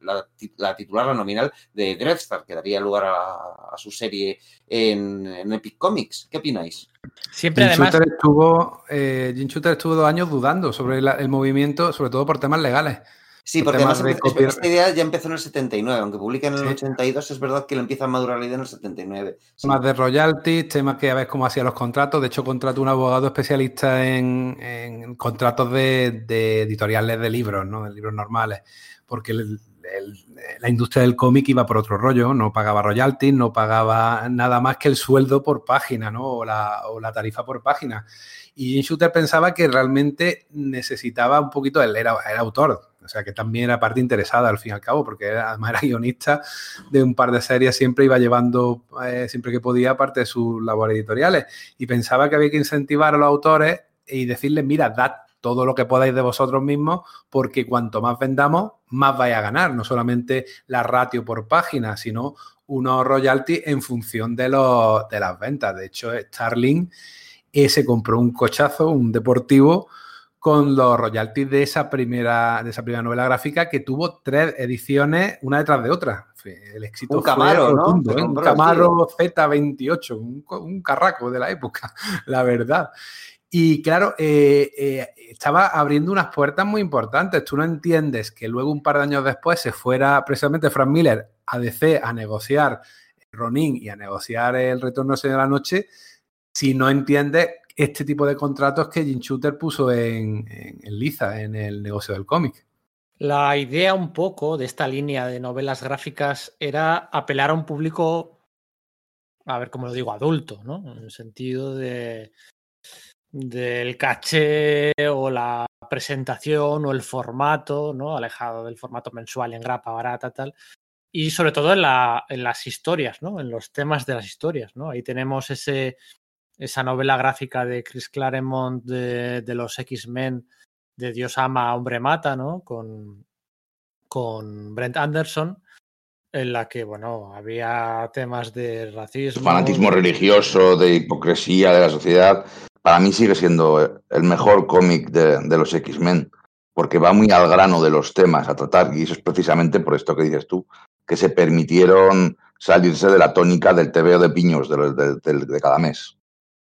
la, titular, la nominal de Dreadstar, que daría lugar a, su serie en, Epic Comics. ¿Qué opináis? Siempre Jim además... estuvo, eh, Jim Shooter estuvo dos años dudando sobre el movimiento, sobre todo por temas legales Sí, porque además esta idea ya empezó en el 79, aunque publica en el 82, es verdad que le empieza a madurar la idea en el 79. Temas de royalties, temas que a ver cómo hacía los contratos. De hecho, contrató un abogado especialista en, contratos de, editoriales de libros, ¿no? De libros normales. Porque la industria del cómic iba por otro rollo, no pagaba royalties, no pagaba nada más que el sueldo por página, ¿no? O la, o la tarifa por página. Y Jim Shooter pensaba que realmente necesitaba un poquito, él era, era autor, o sea que también era parte interesada al fin y al cabo, porque además era guionista de un par de series, siempre iba llevando, eh, siempre que podía, parte de sus labores editoriales. Y pensaba que había que incentivar a los autores y decirles, mira, dad todo lo que podáis de vosotros mismos, porque cuanto más vendamos, más vais a ganar. No solamente la ratio por página, sino unos royalties en función de, los, de las ventas. De hecho, Starling eh, se compró un cochazo, un deportivo, con los royalties de esa primera, de esa primera novela gráfica que tuvo tres ediciones una detrás de otra. El éxito un Camaro, ¿no? ¿eh? Un Camaro Z28, un, carraco de la época, la verdad. Y claro, eh, eh, estaba abriendo unas puertas muy importantes. Tú no entiendes que luego, un par de años después, se fuera precisamente Frank Miller a DC a negociar Ronin y a negociar el retorno de la noche si no entiendes este tipo de contratos que Jim Shooter puso en, en, Liza, en el negocio del cómic. La idea un poco de esta línea de novelas gráficas era apelar a un público, a ver cómo lo digo, adulto, ¿no? En el sentido de del caché o la presentación o el formato, ¿no? Alejado del formato mensual en grapa, barata, tal. Y sobre todo en, la, en las historias, ¿no? En los temas de las historias, ¿no? Ahí tenemos ese, esa novela gráfica de Chris Claremont de, los X-Men, de Dios ama, hombre mata, ¿no? Con, con Brent Anderson, en la que, bueno, había temas de racismo. Fanatismo religioso, de hipocresía de la sociedad. Para mí sigue siendo el mejor cómic de, de los X-Men, porque va muy al grano de los temas a tratar, y eso es precisamente por esto que dices tú, que se permitieron salirse de la tónica del tebeo de piños de, de cada mes.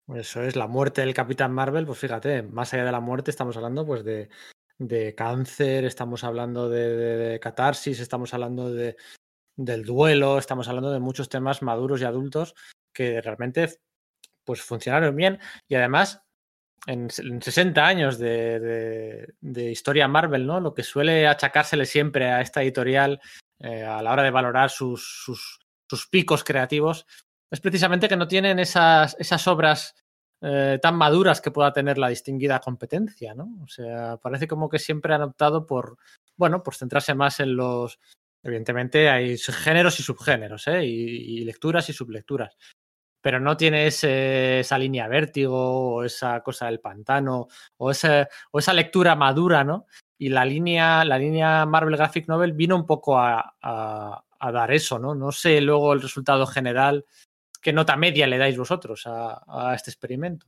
Eso es la muerte del Capitán Marvel, pues fíjate, más allá de la muerte estamos hablando pues de, de cáncer, estamos hablando de, catarsis, estamos hablando de, del duelo, estamos hablando de muchos temas maduros y adultos que realmente pues funcionaron bien y además en, 60 años de, historia Marvel, ¿no? Lo que suele achacársele siempre a esta editorial eh, a la hora de valorar sus, sus, sus picos creativos es precisamente que no tienen esas, esas obras eh, tan maduras que pueda tener la distinguida competencia, ¿no? O sea, parece como que siempre han optado por, bueno, por centrarse más en los, evidentemente hay géneros y subgéneros, ¿eh? y, lecturas y sublecturas, pero no tiene esa línea vértigo o esa cosa del pantano o, ese, o esa lectura madura, ¿no? Y la línea, la línea Marvel Graphic Novel vino un poco a, a dar eso, ¿no? No sé luego el resultado general ¿qué nota media le dais vosotros a, este experimento?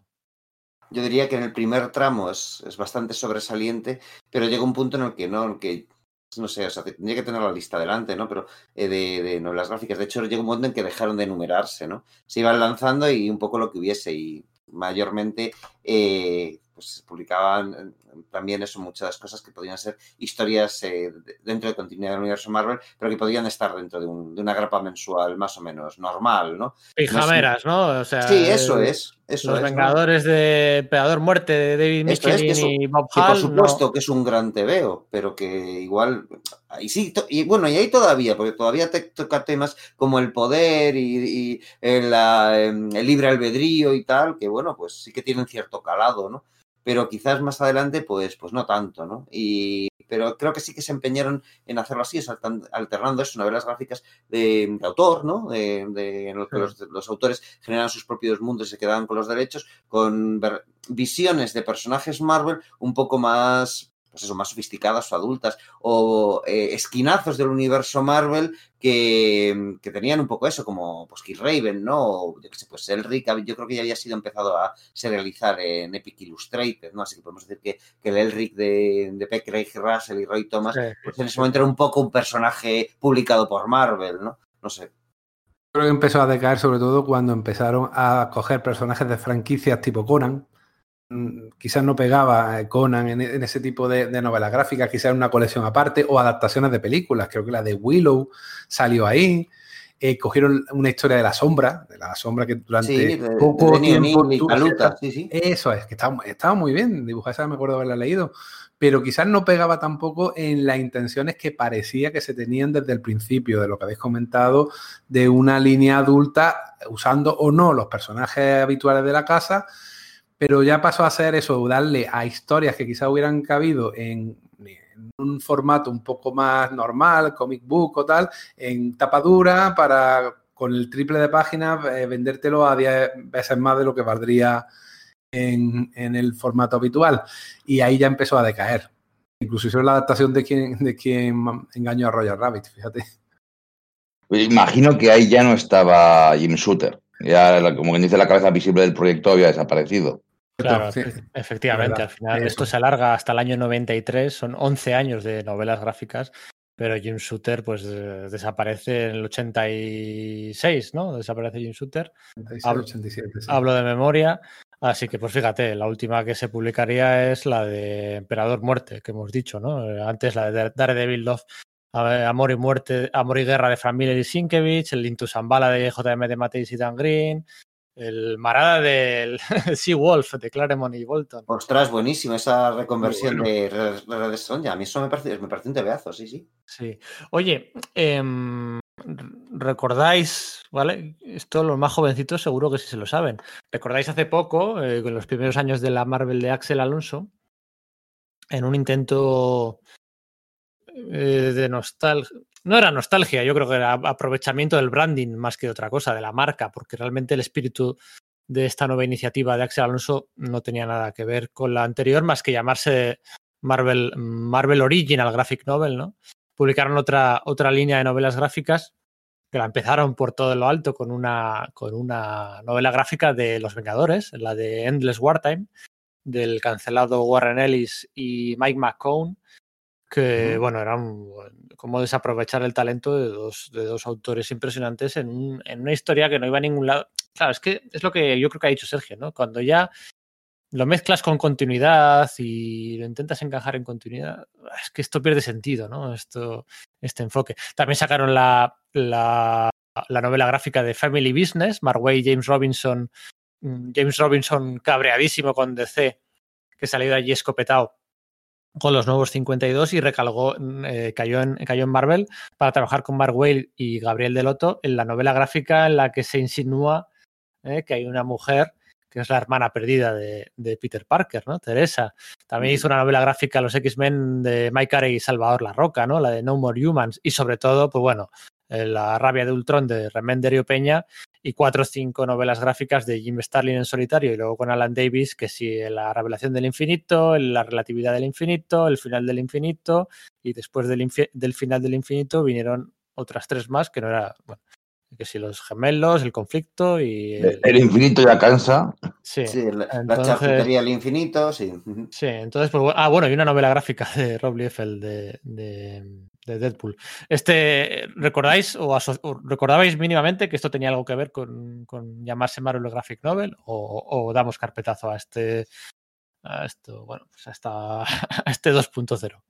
Yo diría que en el primer tramo es, bastante sobresaliente, pero llega un punto en el que no, que no sé, o sea, tendría que tener la lista delante, ¿no? Pero eh, de, de, novelas gráficas. De hecho, llega un momento en que dejaron de enumerarse, ¿no? Se iban lanzando y un poco lo que hubiese, y mayormente eh, pues publicaban también eso, muchas cosas que podían ser historias eh, dentro de continuidad del universo Marvel, pero que podían estar dentro de, una grapa mensual más o menos normal, ¿no? Pijameras, ¿no? O sea, sí, eso es. Eso los Vengadores de Emperador Muerte de David Michelin y Bob Hall, Por supuesto que es un gran TVO, pero que igual. Y sí, y bueno, y ahí todavía, porque todavía te toca temas como el poder y, el, em, el libre albedrío y tal, que bueno, pues sí que tienen cierto calado, ¿no? Pero quizás más adelante, pues, pues no tanto, ¿no? Y, pero creo que sí que se empeñaron en hacerlo así, alternando eso, novelas gráficas de, autor, ¿no? De, en los que los, autores generan sus propios mundos y se quedaban con los derechos, con visiones de personajes Marvel un poco más pues eso, más sofisticadas o adultas, o eh, esquinazos del universo Marvel que, tenían un poco eso, como pues Raven, ¿no? O, yo qué sé, pues Elric, yo creo que ya había sido empezado a serializar en Epic Illustrated, ¿no? Así que podemos decir que, el Elric de, de Russell y Roy Thomas, pues en ese momento era un poco un personaje publicado por Marvel, ¿no? No sé. Creo que empezó a decaer sobre todo cuando empezaron a coger personajes de franquicias tipo Conan, mm, quizás no pegaba eh, Conan en, ese tipo de, de novelas gráficas, quizás en una colección aparte, o adaptaciones de películas. Creo que la de Willow salió ahí. Eh, cogieron una historia de la sombra, de la sombra que durante poco tiempo. Eso es, que estaba, estaba, muy bien dibujada, esa me acuerdo haberla leído, pero quizás no pegaba tampoco en las intenciones que parecía que se tenían desde el principio, de lo que habéis comentado, de una línea adulta, usando o no los personajes habituales de la casa, pero ya pasó a ser eso, darle a historias que quizás hubieran cabido en un formato un poco más normal, comic book o tal, en tapadura para con el triple de páginas eh, vendértelo a 10 veces más de lo que valdría en, el formato habitual. Y ahí ya empezó a decaer. Incluso hizo la adaptación de quien, de quien engañó a Roger Rabbit, fíjate. Imagino que ahí ya no estaba Jim Shooter. Ya, como quien dice, la cabeza visible del proyecto había desaparecido. Claro, efectivamente, al final esto se alarga hasta el año 93, son 11 años de novelas gráficas, pero Jim Shooter pues desaparece en el 86, ¿no? Desaparece Jim Shooter. hablo, de memoria, así que pues fíjate, la última que se publicaría es la de Emperador Muerte, que hemos dicho, ¿no? Antes la de Daredevil Love Amor y Muerte, Amor y Guerra de Familia y Sienkiewicz, el Intu Zambala de JM de Mateis y Dan Green, el Marada del Sea Wolf de Claremont y Bolton. Ostras, buenísimo esa reconversión de Red Sonja. A mí eso me parece, me parece un tebeazo, sí, sí. Sí. Oye, em, recordáis, ¿vale? Esto los más jovencitos seguro que sí se lo saben. ¿Recordáis hace poco, eh, con los primeros años de la Marvel de Axel Alonso, en un intento eh, de nostalgia, no era nostalgia, yo creo que era aprovechamiento del branding más que otra cosa, de la marca, porque realmente el espíritu de esta nueva iniciativa de Axel Alonso no tenía nada que ver con la anterior, más que llamarse Marvel, Marvel Original Graphic Novel, ¿no? Publicaron otra, otra línea de novelas gráficas que la empezaron por todo lo alto con una, con una novela gráfica de Los Vengadores, la de Endless Wartime, del cancelado Warren Ellis y Mike McCone, que, bueno, era como desaprovechar el talento de dos, de dos autores impresionantes en, en, una historia que no iba a ningún lado. Claro, es que es lo que yo creo que ha dicho Sergio, ¿no? Cuando ya lo mezclas con continuidad y lo intentas encajar en continuidad, es que esto pierde sentido, ¿no? Esto, este enfoque. También sacaron la, la, la novela gráfica de Family Business, Marway James Robinson, mm, James Robinson cabreadísimo con DC, que salió de allí escopetado con los nuevos 52 y recalgó, mm, eh, cayó, en, cayó en Marvel para trabajar con Mark Whale y Gabriel Delotto en la novela gráfica en la que se insinúa eh, que hay una mujer que es la hermana perdida de, de, Peter Parker, ¿no? Teresa. También hizo una novela gráfica Los X-Men de Mike Carey y Salvador La Roca, ¿no? La de No More Humans. Y sobre todo, pues bueno, eh, La rabia de Ultron de Remenderio Peña y cuatro o cinco novelas gráficas de Jim Starlin en solitario y luego con Alan Davis, que sí, la revelación del infinito, la relatividad del infinito, el final del infinito, y después del, del final del infinito vinieron otras tres más, que no era, bueno, que si los gemelos, el conflicto y... El, infinito ya cansa. Sí, la, entonces, del infinito, sí. Sí, entonces, pues, ah, bueno, y una novela gráfica de Rob Liefeld de, de Deadpool. Este, ¿Recordáis o, recordabais mínimamente que esto tenía algo que ver con, con llamarse Marvel Graphic Novel? O, damos carpetazo a este a esto, bueno, pues hasta a este 2.0?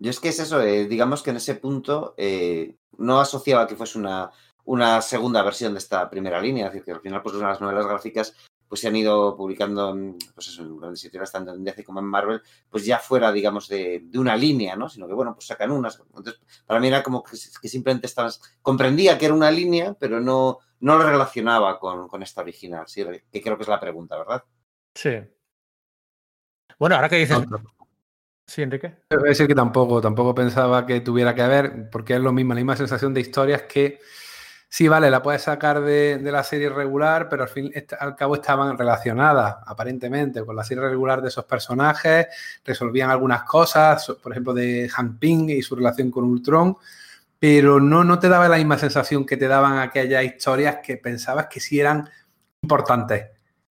Yo es que es eso, eh, digamos que en ese punto eh, no asociaba que fuese una, una segunda versión de esta primera línea, es decir, que al final pues las novelas gráficas pues se han ido publicando, pues eso, en grandes editoriales tanto en DC como en Marvel, pues ya fuera, digamos, de, de, una línea, ¿no? Sino que, bueno, pues sacan unas. Entonces, para mí era como que, que simplemente estabas, comprendía que era una línea, pero no, no lo relacionaba con, con, esta original, ¿sí? Que creo que es la pregunta, ¿verdad? Sí. Bueno, ahora que dices... Sí, Enrique. Voy a decir que tampoco, tampoco pensaba que tuviera que haber, porque es lo mismo, la misma sensación de historias que Sí, vale, la puedes sacar de, la serie regular, pero al fin al cabo estaban relacionadas, aparentemente, con la serie regular de esos personajes, resolvían algunas cosas, por ejemplo, de Han Ping y su relación con Ultron, pero no, no te daba la misma sensación que te daban aquellas historias que pensabas que sí eran importantes.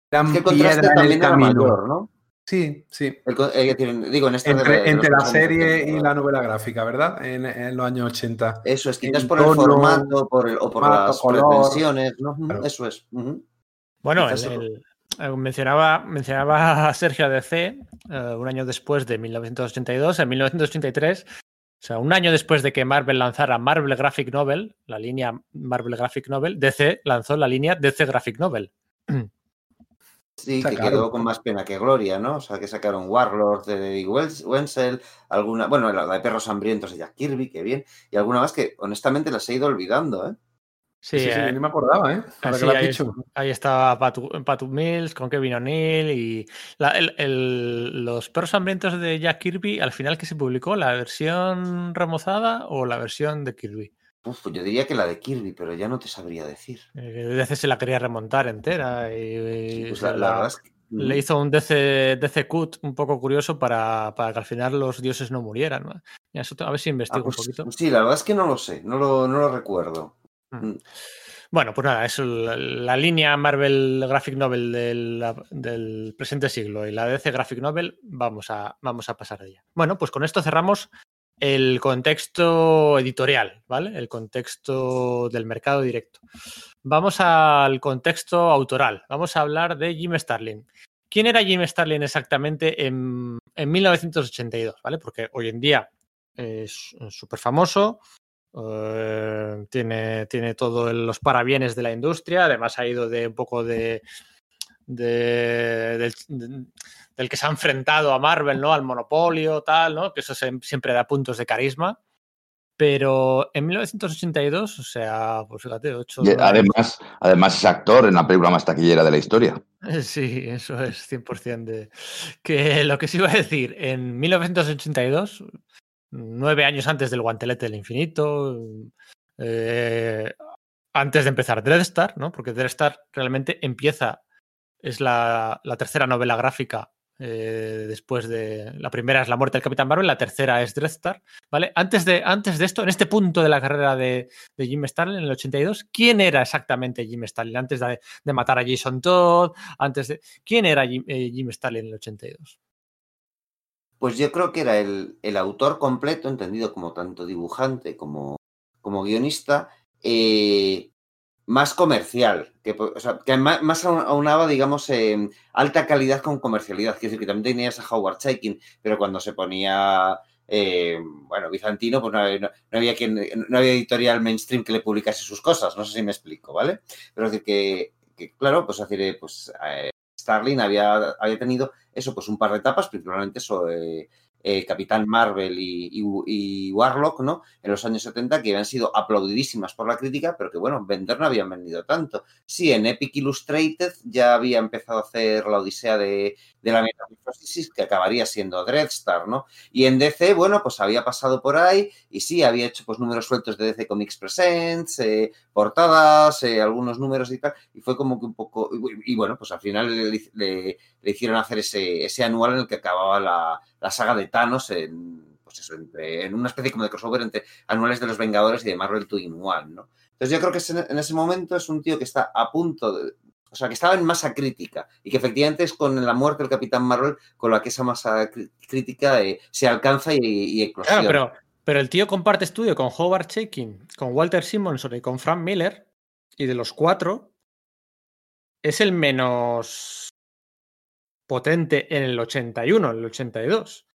Eran piedras en el camino. ¿no? Sí, sí. Eh, digo, en este entre, la serie y la novela gráfica, ¿verdad? En, los años 80. Eso es, quizás por el formato por el, o por las pretensiones, ¿no? Eso es. Bueno, el, eh, mencionaba, mencionaba a Sergio DC eh, un año después de 1982. En 1983, o sea, un año después de que Marvel lanzara Marvel Graphic Novel, la línea Marvel Graphic Novel, DC lanzó la línea DC Graphic Novel. Sí, que quedó con más pena que gloria, ¿no? O sea, que sacaron Warlord de Wenzel, alguna, bueno, la de Perros Hambrientos de Jack Kirby, que bien, y alguna más que honestamente las he ido olvidando, ¿eh? Sí, sí, sí, eh, ni me acordaba, ¿eh? ahí, ahí, estaba Patu, Mills con Kevin O'Neill y los perros hambrientos de Jack Kirby, al final que se publicó, ¿la versión remozada o la versión de Kirby? Uf, yo diría que la de Kirby, pero ya no te sabría decir. Eh, veces se la quería remontar entera y, pues le mm. hizo un DC, DC cut un poco curioso para, para, que al final los dioses no murieran. Eso, a ver si investigo un ah, pues poquito. Sí, la verdad es que no lo sé, no lo, no lo recuerdo. Mm. Mm. Bueno, pues nada, es la, línea Marvel Graphic Novel del, presente siglo y la DC Graphic Novel, vamos a, vamos a pasar de ella. Bueno, pues con esto cerramos el contexto editorial, ¿vale? El contexto del mercado directo. Vamos al contexto autoral. Vamos a hablar de Jim Starlin. ¿Quién era Jim Starlin exactamente en, en 1982? ¿Vale? Porque hoy en día es súper famoso, eh, tiene, tiene todos los parabienes de la industria, además ha ido de un poco de, del, que se ha enfrentado a Marvel, ¿no? Al monopolio, tal, ¿no? Que eso siempre da puntos de carisma. Pero en 1982, o sea, pues fíjate, ocho. además, además es actor en la película más taquillera de la historia. Sí, eso es 100% de. Que lo que se iba a decir, en 1982 nueve años antes del guantelete del infinito, eh, antes de empezar Dreadstar, ¿no? Porque Dreadstar realmente empieza, es la, tercera novela gráfica eh, después de. La primera es La muerte del Capitán Marvel, la tercera es Dreadstar, ¿vale? Antes de, antes de esto, en este punto de la carrera de, Jim Starlin, en el 82, ¿quién era exactamente Jim Starlin? Antes de, matar a Jason Todd, antes de. ¿Quién era Jim, eh, Jim Starlin en el 82? Pues yo creo que era el, autor completo, entendido como tanto dibujante como, como guionista, eh, más comercial, que, que más, aunaba, digamos, alta calidad con comercialidad. Quiero decir que también tenías a Howard Chaikin, pero cuando se ponía, eh, bueno, bizantino, pues no, había quien, no había editorial mainstream que le publicase sus cosas. No sé si me explico, ¿vale? Pero decir que, claro, pues, decir, pues eh, Starling había, había tenido eso, pues un par de etapas, principalmente eso, eh, eh, Capitán Marvel y, Warlock, ¿no? En los años 70, que habían sido aplaudidísimas por la crítica, pero que, bueno, vender no habían vendido tanto. Sí, en Epic Illustrated ya había empezado a hacer la odisea de, de la metamorfosis, que acabaría siendo Dreadstar, ¿no? Y en DC, bueno, pues había pasado por ahí y sí, había hecho pues números sueltos de DC Comics Presents, eh, portadas, algunos números y tal, y fue como que un poco, y, bueno, pues al final le, hicieron hacer ese, ese anual en el que acababa la la saga de Thanos en, pues eso, en una especie como de crossover entre anuales de los Vengadores y de Marvel 2 in One, ¿no? Entonces yo creo que en ese momento es un tío que está a punto de, o sea, que estaba en masa crítica y que efectivamente es con la muerte del Capitán Marvel con la que esa masa crítica eh, se alcanza y, y eclosiona. pero, pero el tío comparte estudio con Howard Chaykin, con Walter Simonson y con Frank Miller y de los cuatro es el menos potente en el 81, en el 82.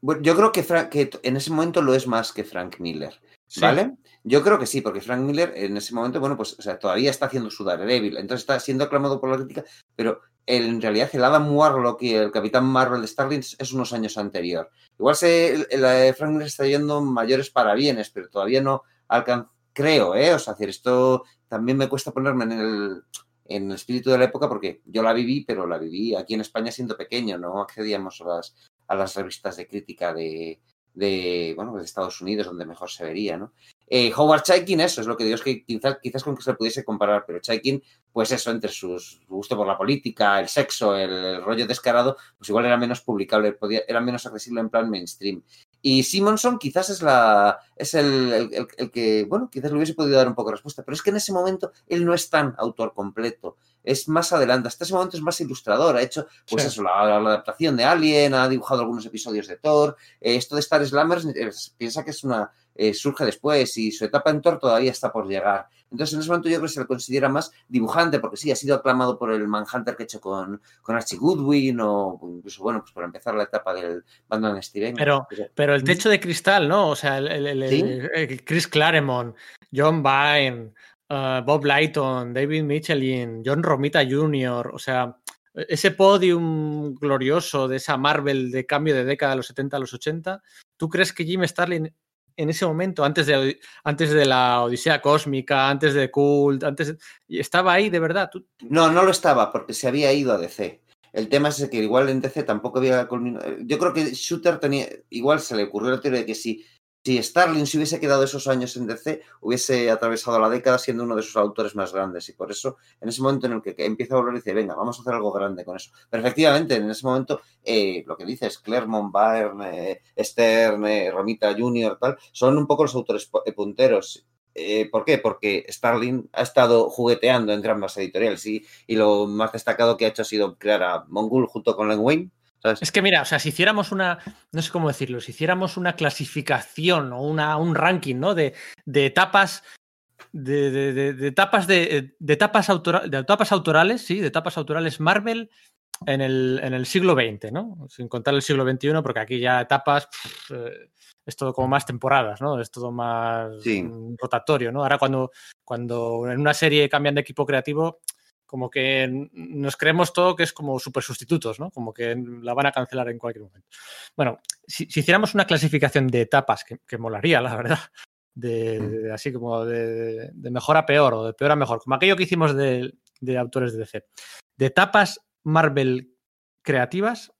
Bueno, yo creo que, que en ese momento lo es más que Frank Miller. ¿Vale? Yo creo que sí, porque Frank Miller en ese momento, bueno, pues o sea, todavía está haciendo su Daredevil, entonces está siendo aclamado por la crítica, pero en realidad el Adam Warlock y el Capitán Marvel de Starling es unos años anterior. Igual se, el, Frank Miller está yendo mayores parabienes, pero todavía no alcanza, creo, ¿eh? O sea, decir, esto también me cuesta ponerme en el, en el espíritu de la época, porque yo la viví, pero la viví aquí en España siendo pequeño, no accedíamos a las, a las revistas de crítica de, de, bueno, de Estados Unidos, donde mejor se vería, ¿no? Eh, Howard Chaikin, eso es lo que digo, es que quizás, quizás con que se pudiese comparar, pero Chaikin, pues eso, entre sus gusto por la política, el sexo, el, rollo descarado, pues igual era menos publicable, podía, era menos accesible en plan mainstream. Y Simonson quizás es la es el, el, que, bueno, quizás le hubiese podido dar un poco de respuesta, pero es que en ese momento él no es tan autor completo, es más adelante, hasta ese momento es más ilustrador, ha hecho, pues eso, la, adaptación de Alien, ha dibujado algunos episodios de Thor, eh, esto de Star Slammers, piensa que es una eh, surge después y su etapa en Thor todavía está por llegar. Entonces, en ese momento yo creo que se le considera más dibujante, porque sí, ha sido aclamado por el Manhunter que ha hecho con, con Archie Goodwin o incluso, bueno, pues por empezar la etapa del Bandon Steven. Pero, pero el techo de cristal, ¿no? O sea, el, el, el, Chris Claremont, John Byrne, uh, Bob Lighton, David Michelin, John Romita Jr., o sea, ese podium glorioso de esa Marvel de cambio de década de los 70 a los 80, ¿tú crees que Jim Starlin en ese momento, antes de, antes de la Odisea Cósmica, antes de Cult, antes ¿estaba ahí de verdad? No, no lo estaba, porque se había ido a DC. El tema es que igual en DC tampoco había culminado. Yo creo que Shooter tenía. Igual se le ocurrió la teoría de que si si Starling se hubiese quedado esos años en DC, hubiese atravesado la década siendo uno de sus autores más grandes. Y por eso, en ese momento en el que empieza a volver, dice, venga, vamos a hacer algo grande con eso. Pero efectivamente, en ese momento, eh, lo que dices, Claremont, Byrne, eh, Stern, eh, Romita Jr., tal, son un poco los autores punteros. ¿Por qué? Porque Starling ha estado jugueteando en ambas editoriales y, y, lo más destacado que ha hecho ha sido crear a Mongul junto con Len Wayne, es que mira, o sea, si hiciéramos una, no sé cómo decirlo, si hiciéramos una clasificación o una, un ranking, ¿no? De, de etapas, de, de, de, etapas de, de etapas, de etapas autorales, sí, de etapas autorales Marvel en el, en el siglo XX, ¿no? Sin contar el siglo XXI, porque aquí ya etapas eh, es todo como más temporadas, ¿no? Es todo más rotatorio, ¿no? Ahora cuando, cuando en una serie cambian de equipo creativo, como que nos creemos todo que es como super sustitutos, ¿no? Como que la van a cancelar en cualquier momento. Bueno, si, hiciéramos una clasificación de etapas, que, molaría, la verdad, de, así como de, mejor a peor o de peor a mejor, como aquello que hicimos de, autores de DC, de etapas Marvel creativas,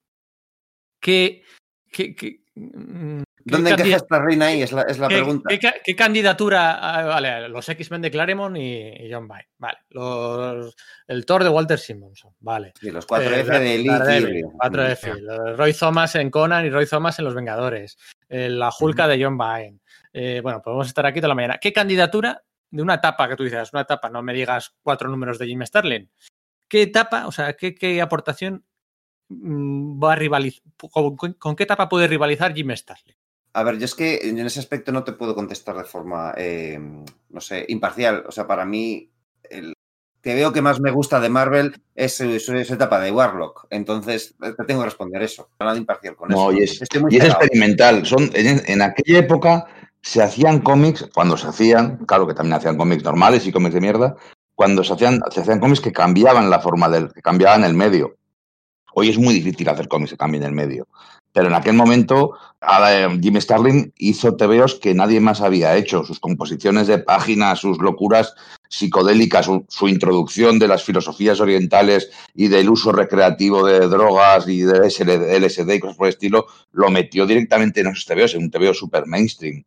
¿qué, qué, mm, ¿Dónde encaja esta reina ahí? Es la, es la pregunta. ¿qué, candidatura? Vale, los X-Men de Claremont y, John Byrne. Vale. Los, el Thor de Walter Simonson. Vale. Y los 4F eh, de Lee 4F. Roy Thomas en Conan y Roy Thomas en Los Vengadores. Eh, la Hulka de John Byrne. Eh, bueno, podemos estar aquí toda la mañana. ¿Qué candidatura de una etapa que tú dices, una etapa, no me digas cuatro números de Jim Starlin? ¿Qué etapa, o sea, qué, qué aportación mm, va a rivalizar? ¿Con, con, qué etapa puede rivalizar Jim Starlin? A ver, yo es que en ese aspecto no te puedo contestar de forma, eh, no sé, imparcial. O sea, para mí, el que veo que más me gusta de Marvel es su, etapa de Warlock. Entonces, te tengo que responder eso. Nada imparcial con eso. Y es, y es experimental. Son, en, aquella época se hacían cómics, cuando se hacían, claro que también hacían cómics normales y cómics de mierda, cuando se hacían, se hacían cómics que cambiaban la forma del, que cambiaban el medio. Hoy es muy difícil hacer cómics que cambien el medio. Pero en aquel momento Jimmy Starlin hizo tebeos que nadie más había hecho. Sus composiciones de páginas, sus locuras psicodélicas, su, introducción de las filosofías orientales y del uso recreativo de drogas y de LSD y cosas por el estilo, lo metió directamente en esos tebeos, en un tebeo super mainstream.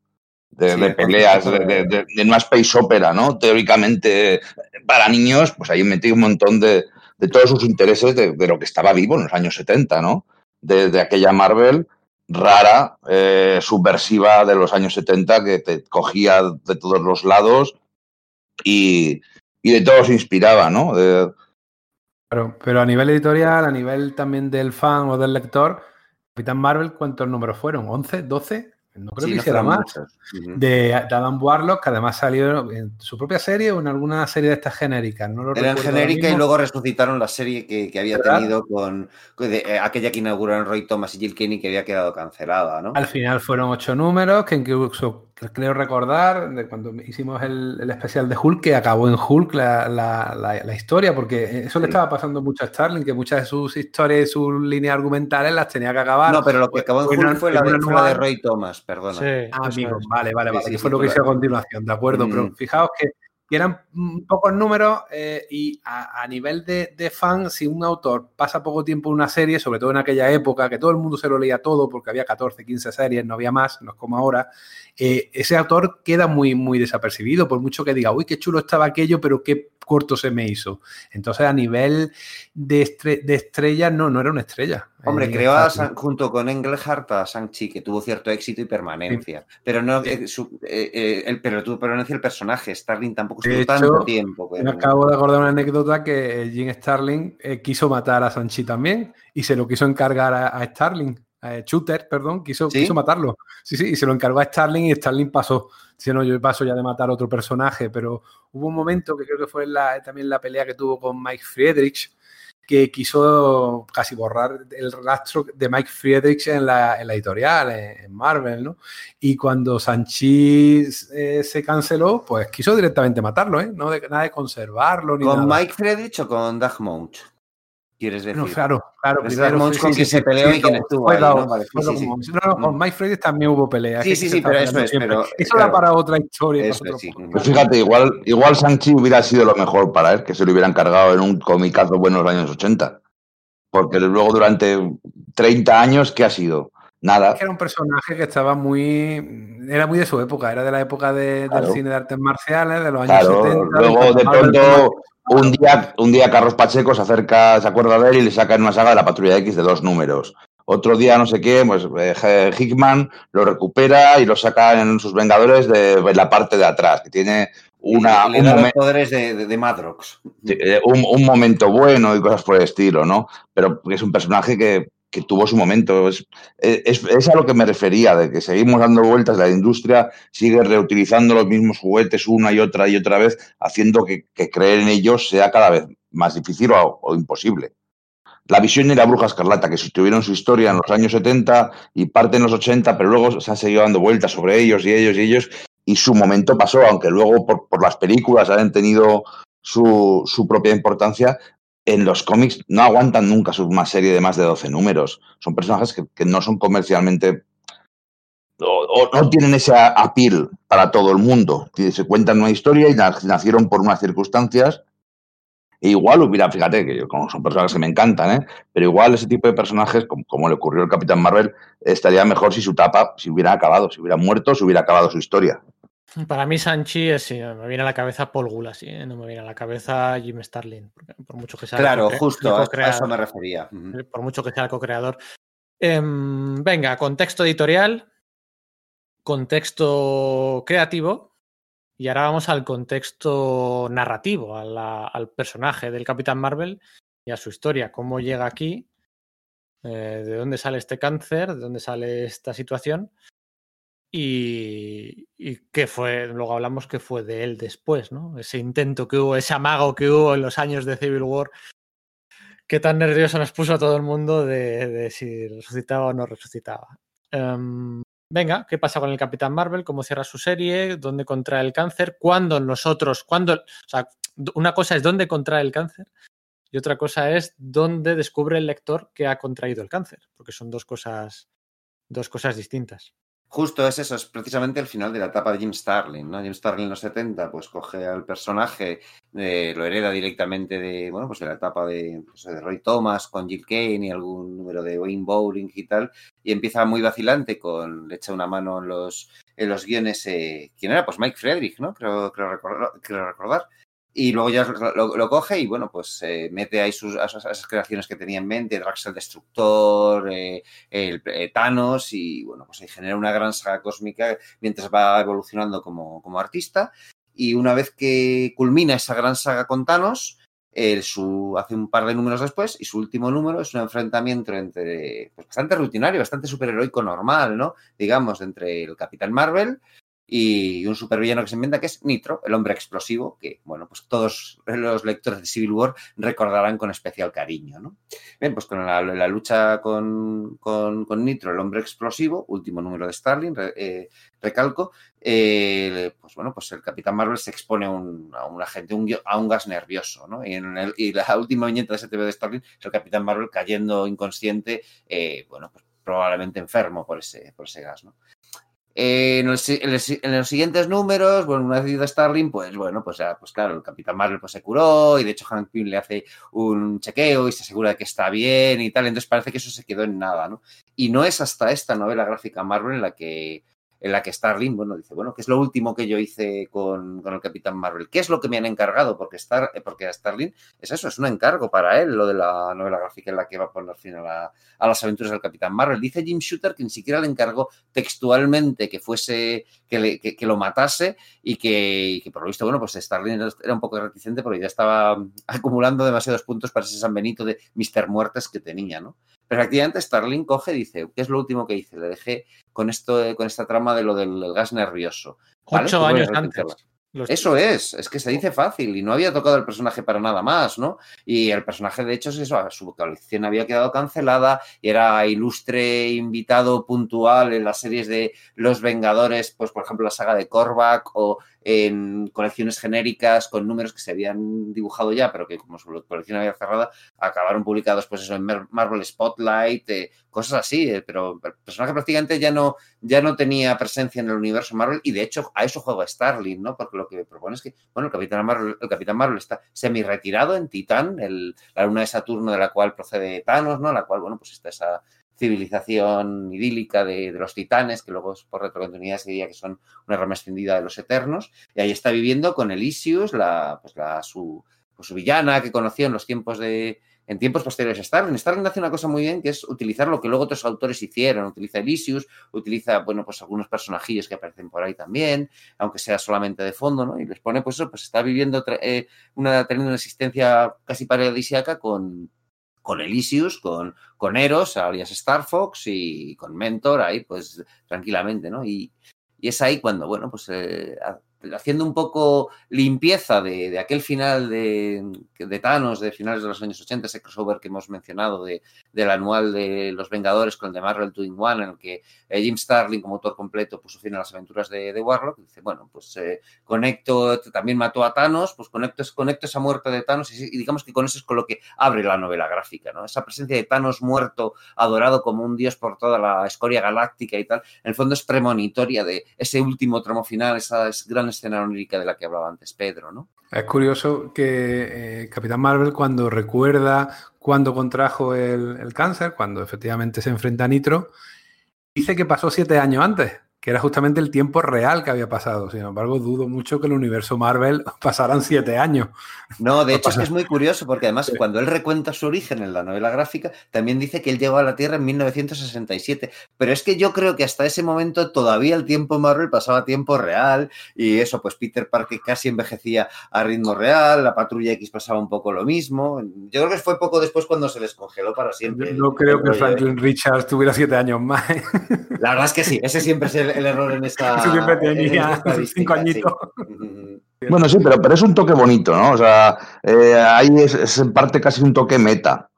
De, peleas, de, de, una space opera, ¿no? Teóricamente para niños, pues ahí metí un montón de, todos sus intereses de, lo que estaba vivo en los años 70, ¿no? De, aquella Marvel rara, eh, subversiva de los años 70 que te cogía de todos los lados y, de todo se inspiraba, ¿no? pero a nivel editorial, a nivel también del fan o del lector, Capitán Marvel, ¿cuántos números fueron? ¿11? ¿12? No creo que hiciera más. de, Adam Warlock, que además salió en su propia serie o en alguna serie de estas genéricas. No lo Eran genéricas y luego resucitaron la serie que, había tenido con, eh, aquella que inauguraron Roy Thomas y Jill Kenny que había quedado cancelada, ¿no? Al final fueron ocho números que incluso creo recordar de cuando hicimos el, especial de Hulk que acabó en Hulk la, la, historia, porque eso le estaba pasando mucho a Starling, que muchas de sus historias y sus líneas argumentales las tenía que acabar. No, pero lo que acabó en Hulk fue, la, de Roy Thomas, perdona. ah, vale, vale, vale, que fue lo que hice a continuación, de acuerdo, pero mm. fijaos que y eran pocos números eh, y a, nivel de, de, fan, si un autor pasa poco tiempo en una serie, sobre todo en aquella época, que todo el mundo se lo leía todo porque había 14, 15 series, no había más, no es como ahora, eh, ese autor queda muy, muy desapercibido, por mucho que diga, uy, qué chulo estaba aquello, pero qué corto se me hizo. Entonces, a nivel de, de estrella, no, no era una estrella. Hombre, eh, creó junto con Engelhardt a Shang-Chi, que tuvo cierto éxito y permanencia. Pero no eh, eh, el, pero tuvo permanencia el personaje. Starling tampoco estuvo tanto tiempo. Me acabo de acordar una anécdota que Jim Starling quiso matar a Shang-Chi también y se lo quiso encargar a, Starling. Eh, Shooter, perdón, quiso, quiso matarlo. Sí, sí, y se lo encargó a Starling y Starling pasó. Si no, yo paso ya de matar a otro personaje, pero hubo un momento que creo que fue la, también la pelea que tuvo con Mike Friedrich, que quiso casi borrar el rastro de Mike Friedrich en la, editorial, en, Marvel, ¿no? Y cuando Sanchi eh, se canceló, pues quiso directamente matarlo, ¿eh? No de, nada de conservarlo. Ni ¿Con Mike Friedrich o con Doug Mount? Quieres decir. No, claro, claro. Primero fue, con sí, que se peleó y quién estuvo ahí, ¿no? Vale, sí, sí, no, no, con Mike Freddy también hubo peleas. Sí, sí, sí, pero eso es. Pero, eso claro, da para otra historia. Eso es, sí. Pues fíjate, igual, igual Sanchi hubiera sido lo mejor para él, que se lo hubieran cargado en un comicazo bueno en los años 80. Porque luego durante 30 años, ¿qué ha sido? Nada. Era un personaje que estaba muy. Era muy de su época, era de la época de, claro. del cine de artes marciales, de los años claro. 70. Luego, de pronto, un día, un día Carlos Pacheco se acerca, se acuerda de él y le saca en una saga de la Patrulla X de dos números. Otro día, no sé qué, pues eh, Hickman lo recupera y lo saca en sus Vengadores de, la parte de atrás, que tiene una, un los poderes de, de, Madrox. Eh, un, un, momento bueno y cosas por el estilo, ¿no? Pero es un personaje que que tuvo su momento. Es, es, a lo que me refería, de que seguimos dando vueltas, la industria sigue reutilizando los mismos juguetes una y otra y otra vez, haciendo que, creer en ellos sea cada vez más difícil o, imposible. La visión y la bruja escarlata, que tuvieron su historia en los años 70 y parte en los 80, pero luego se ha seguido dando vueltas sobre ellos y ellos y ellos, y su momento pasó, aunque luego por, por las películas hayan tenido su, su, propia importancia, en los cómics no aguantan nunca una serie de más de 12 números. Son personajes que, no son comercialmente o, no tienen ese appeal para todo el mundo. Se cuentan una historia y nacieron por unas circunstancias. E igual hubiera, fíjate, que son personajes que me encantan, ¿eh? pero igual ese tipo de personajes, como, le ocurrió al Capitán Marvel, estaría mejor si su tapa, si hubiera acabado, si hubiera muerto, si hubiera acabado su historia. Para mí Sanchi es, me viene a la cabeza Paul Gula, sí, ¿eh? no me viene a la cabeza Jim Starlin, por mucho que sea Claro, justo, a eso me refería. Por mucho que sea el co-creador. Eh, venga, contexto editorial, contexto creativo, y ahora vamos al contexto narrativo, a la, al personaje del Capitán Marvel y a su historia, cómo llega aquí, eh, de dónde sale este cáncer, de dónde sale esta situación y, y qué fue, luego hablamos que fue de él después, ¿no? Ese intento que hubo, ese amago que hubo en los años de Civil War, que tan nervioso nos puso a todo el mundo de, si resucitaba o no resucitaba. Um, venga, ¿qué pasa con el Capitán Marvel? ¿Cómo cierra su serie? ¿Dónde contrae el cáncer? ¿Cuándo nosotros, cuándo, o sea, una cosa es dónde contrae el cáncer y otra cosa es dónde descubre el lector que ha contraído el cáncer, porque son dos cosas, dos cosas distintas. Justo es eso, es precisamente el final de la etapa de Jim Starlin, ¿no? Jim Starlin en los 70, pues coge al personaje, eh, lo hereda directamente de, bueno, pues de la etapa de, pues de, Roy Thomas con Jill Kane y algún número de Wayne Bowling y tal, y empieza muy vacilante con, le echa una mano en los, en los guiones, eh, ¿quién era? Pues Mike Friedrich, ¿no? Creo, creo, creo recordar. Y luego ya lo, coge y bueno, pues eh, mete ahí sus, esas, creaciones que tenía en mente, Drax el Destructor, eh, el eh, Thanos, y bueno, pues ahí genera una gran saga cósmica mientras va evolucionando como, como artista. Y una vez que culmina esa gran saga con Thanos, eh, su, hace un par de números después y su último número es un enfrentamiento entre, pues bastante rutinario, bastante superheroico normal, ¿no? Digamos, entre el Capitán Marvel y un supervillano que se inventa que es Nitro, el hombre explosivo, que, bueno, pues todos los lectores de Civil War recordarán con especial cariño, ¿no? Bien, pues con la, lucha con, con, Nitro, el hombre explosivo, último número de Starling, eh, recalco, eh, pues bueno, pues el Capitán Marvel se expone a un, a un agente, un, a un gas nervioso, ¿no? Y, en el, y la última viñeta de ese TV de Starling es el Capitán Marvel cayendo inconsciente, eh, bueno, pues probablemente enfermo por ese, por ese gas, ¿no? Eh, en, los, en, los, en, los, siguientes números, bueno, una vez ido Starling, pues bueno, pues, ya, pues claro, el Capitán Marvel pues, se curó y de hecho Hank Pym le hace un chequeo y se asegura de que está bien y tal, entonces parece que eso se quedó en nada, ¿no? Y no es hasta esta novela gráfica Marvel en la que en la que Starling, bueno, dice, bueno, ¿qué es lo último que yo hice con, con, el Capitán Marvel? ¿Qué es lo que me han encargado? Porque, Star, porque a Starling es eso, es un encargo para él, lo de la novela gráfica en la que va a poner fin a, la, a las aventuras del Capitán Marvel. Dice Jim Shooter que ni siquiera le encargó textualmente que fuese, que, le, que, que lo matase y que, y que, por lo visto, bueno, pues Starling era un poco reticente porque ya estaba acumulando demasiados puntos para ese San Benito de Mister Muertes que tenía, ¿no? Pero efectivamente Starling coge y dice, ¿qué es lo último que hice? Le dejé con esto, con esta trama de lo del gas nervioso. Ocho Pues años antes. Los- Eso es, es que se dice fácil y no había tocado el personaje para nada más, ¿no? Y el personaje, de hecho, es eso, su colección había quedado cancelada y era ilustre invitado puntual en las series de Los Vengadores, pues por ejemplo la saga de Korvac o en colecciones genéricas con números que se habían dibujado ya, pero que como su colección había cerrada, acabaron publicados pues eso en Mar- Marvel Spotlight, eh, cosas así, eh, pero el personaje prácticamente ya no, ya no tenía presencia en el universo Marvel y de hecho a eso juega Starling, ¿no? Porque lo que propone es que, bueno, el Capitán Marvel, el Capitán Marvel está semi retirado en Titán, la luna de Saturno de la cual procede Thanos, ¿no? La cual, bueno, pues está esa civilización idílica de, los titanes, que luego por retrocontinuidad se diría que son una rama extendida de los eternos, y ahí está viviendo con Elysius, la, pues la, su, pues su villana que conoció en los tiempos de, en tiempos posteriores a Starling. Starling hace una cosa muy bien que es utilizar lo que luego otros autores hicieron. Utiliza Elysius, utiliza, bueno, pues algunos personajillos que aparecen por ahí también, aunque sea solamente de fondo, ¿no? Y les pone, pues eso, pues está viviendo, eh, una, teniendo una existencia casi paradisíaca con, con Elysius, con, con Eros, alias Star Fox, y con Mentor ahí, pues tranquilamente, ¿no? Y, y es ahí cuando, bueno, pues eh, haciendo un poco limpieza de, de aquel final de, Thanos de finales de los años 80, ese crossover que hemos mencionado de, del anual de Los Vengadores con el de Marvel 2 in One, en el que eh, Jim Starlin como autor completo puso fin a las aventuras de, de Warlock, dice, bueno, pues eh, conecto, también mató a Thanos, pues conecto, conecto esa muerte de Thanos y, y, digamos que con eso es con lo que abre la novela gráfica, ¿no? Esa presencia de Thanos muerto, adorado como un dios por toda la escoria galáctica y tal, en el fondo es premonitoria de ese último tramo final, esa gran escena onírica de la que hablaba antes Pedro, ¿no? Es curioso que eh, Capitán Marvel cuando recuerda cuando contrajo el, el, cáncer, cuando efectivamente se enfrenta a Nitro, dice que pasó siete años antes, que era justamente el tiempo real que había pasado. Sin embargo, dudo mucho que el universo Marvel pasaran siete años. No, de hecho es que es muy curioso porque además sí. cuando él recuenta su origen en la novela gráfica, también dice que él llegó a la Tierra en 1967. Pero es que yo creo que hasta ese momento todavía el tiempo Marvel pasaba a tiempo real y eso, pues Peter Parker casi envejecía a ritmo real, la Patrulla X pasaba un poco lo mismo. Yo creo que fue poco después cuando se les congeló para siempre. Yo no creo que Franklin. Richards tuviera siete años más. La verdad es que sí, ese siempre es el, el error en esta. Ese siempre tenía cinco añitos. Sí. Bueno, sí, pero, pero es un toque bonito, ¿no? O sea, eh, ahí es, es, en parte casi un toque meta,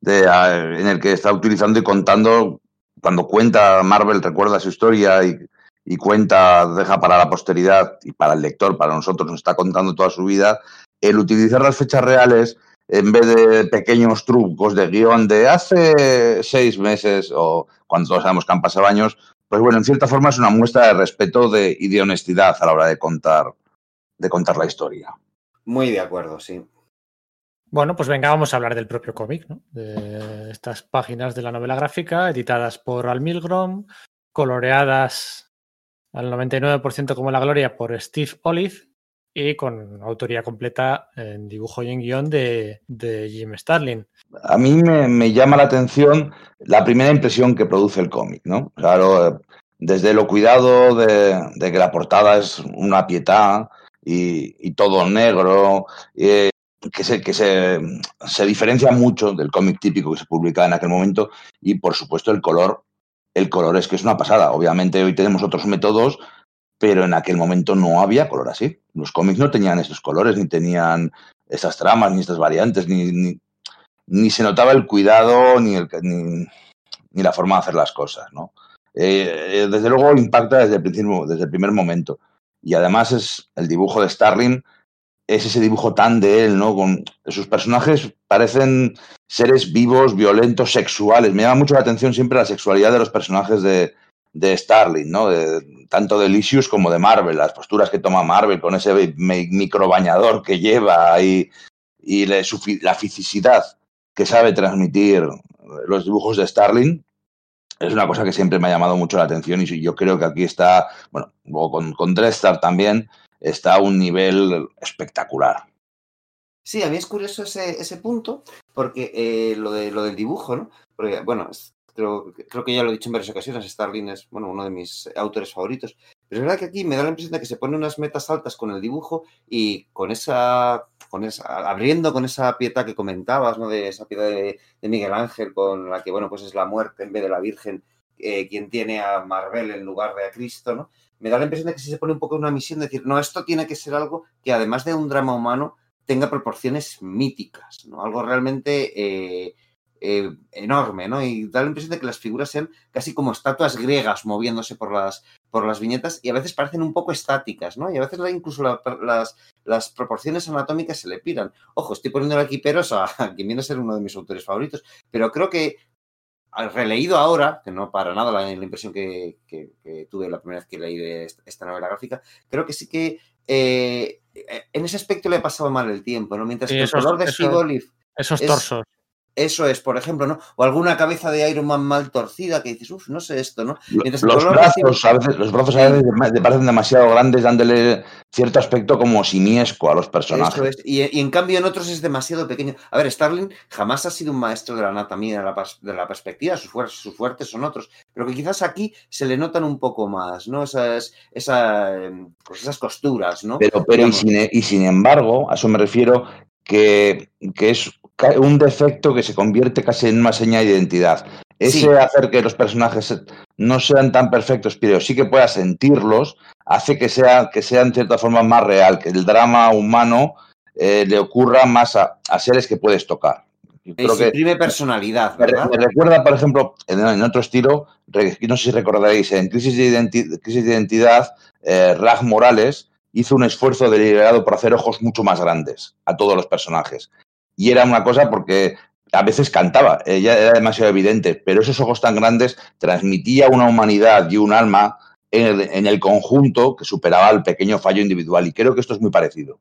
de, en el que está utilizando y contando, cuando cuenta Marvel, recuerda su historia y, y, cuenta, deja para la posteridad y para el lector, para nosotros, nos está contando toda su vida, el utilizar las fechas reales en vez de pequeños trucos de guion de hace seis meses o cuando todos sabemos que han pasado años, pues bueno, en cierta forma es una muestra de respeto de, y de honestidad a la hora de contar, de contar la historia. Muy de acuerdo, sí. Bueno, pues venga, vamos a hablar del propio cómic, ¿no? De estas páginas de la novela gráfica, editadas por Al Milgrom, coloreadas al 99% como la gloria por Steve Olive y con autoría completa en dibujo y en guion de, de Jim Starlin. A mí me, llama la atención la primera impresión que produce el cómic, ¿no? Claro, desde lo cuidado de, que la portada es una pietad y, todo negro, eh, que, se, que se, se diferencia mucho del cómic típico que se publicaba en aquel momento y, por supuesto, el color. El color es que es una pasada. Obviamente hoy tenemos otros métodos pero en aquel momento no había color así. Los cómics no tenían esos colores, ni tenían esas tramas, ni estas variantes, ni, ni se notaba el cuidado, ni, el, ni, ni, la forma de hacer las cosas. ¿no? Eh, desde luego impacta desde el, principio, desde el primer momento. Y además es el dibujo de Starling, es ese dibujo tan de él, ¿no? Con sus personajes parecen seres vivos, violentos, sexuales. Me llama mucho la atención siempre la sexualidad de los personajes de, de Starling, ¿no? Tanto de Elysius como de Marvel, las posturas que toma Marvel con ese micro bañador que lleva y, su, la fisicidad que sabe transmitir los dibujos de Starling es una cosa que siempre me ha llamado mucho la atención y yo creo que aquí está, bueno, luego con, con también está a un nivel espectacular. Sí, a mí es curioso ese, ese punto, porque eh, lo, de, lo del dibujo, ¿no? Porque, bueno, creo, creo que ya lo he dicho en varias ocasiones, Starling es bueno, uno de mis autores favoritos. Pero es verdad que aquí me da la impresión de que se pone unas metas altas con el dibujo y con esa, abriendo con esa piedad que comentabas, ¿no? De esa piedad de, Miguel Ángel con la que, bueno, pues es la muerte en vez de la Virgen eh, quien tiene a Marvel en lugar de a Cristo, ¿no? Me da la impresión de que sí se pone un poco una misión de decir, no, esto tiene que ser algo que además de un drama humano tenga proporciones míticas, ¿no? Algo realmente... Eh, eh, enorme, ¿no? Y da la impresión de que las figuras sean casi como estatuas griegas moviéndose por las, por las viñetas y a veces parecen un poco estáticas, ¿no? Y a veces incluso las, las, proporciones anatómicas se le piran. Ojo, estoy poniendo aquí peros a, quien viene a ser uno de mis autores favoritos, pero creo que releído ahora, que no para nada la, impresión que, tuve la primera vez que leí de esta novela gráfica, creo que sí que eh, en ese aspecto le ha pasado mal el tiempo, ¿no? Mientras que el color de Steve Olive... Esos torsos. Eso es, por ejemplo, ¿no? O alguna cabeza de Iron Man mal torcida que dices, uff, no sé esto, ¿no? los, brazos, a veces, los brazos a veces te parecen demasiado grandes, dándole cierto aspecto como simiesco a los personajes. Eso es. Y, en cambio en otros es demasiado pequeño. A ver, Starling jamás ha sido un maestro de la anatomía de la, de la perspectiva, sus, sus, fuertes son otros, pero que quizás aquí se le notan un poco más, ¿no? Esas, em, pues esas costuras, ¿no? Pero, pero y, sin, y sin embargo, a eso me refiero, que, que es un defecto que se convierte casi en una seña de identidad. Ese hacer que los personajes no sean tan perfectos, pero sí que puedas sentirlos, hace que sea, que sea en cierta forma más real, que el drama humano eh, le ocurra más a, seres que puedes tocar. Creo que personalidad, ¿verdad? Me, recuerda, por ejemplo, en, otro estilo, no sé si recordaréis, en Crisis de, Crisis de Identidad, eh, Rag Morales hizo un esfuerzo deliberado por hacer ojos mucho más grandes a todos los personajes. Y era una cosa porque a veces cantaba, ella era demasiado evidente, pero esos ojos tan grandes transmitía una humanidad y un alma en el, conjunto que superaba el pequeño fallo individual. Y creo que esto es muy parecido.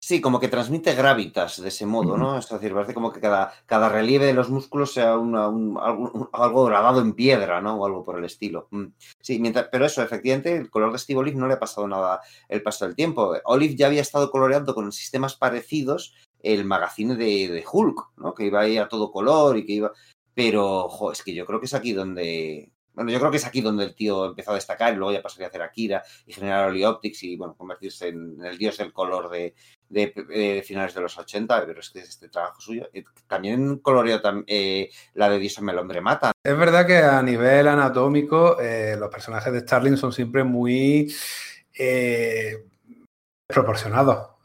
Sí, como que transmite gravitas de ese modo, ¿no? Es decir, parece como que cada, cada relieve de los músculos sea algo, grabado en piedra, ¿no? O algo por el estilo. Mm. Sí, mientras, pero eso, efectivamente, el color de Steve Olive no le ha pasado nada el paso del tiempo. Olive ya había estado coloreando con sistemas parecidos el magazine de, Hulk, ¿no? Que iba ahí a todo color y que iba. Pero, ojo, es que yo creo que es aquí donde. Bueno, yo creo que es aquí donde el tío empezó a destacar y luego ya pasaría a hacer Akira y generar Oli Optics y, bueno, convertirse en el dios del color de, de, finales de los 80, pero es que es este trabajo suyo. Eh, también coloreó eh, la de Dios el hombre mata. Es verdad que a nivel anatómico eh, los personajes de Starling son siempre muy.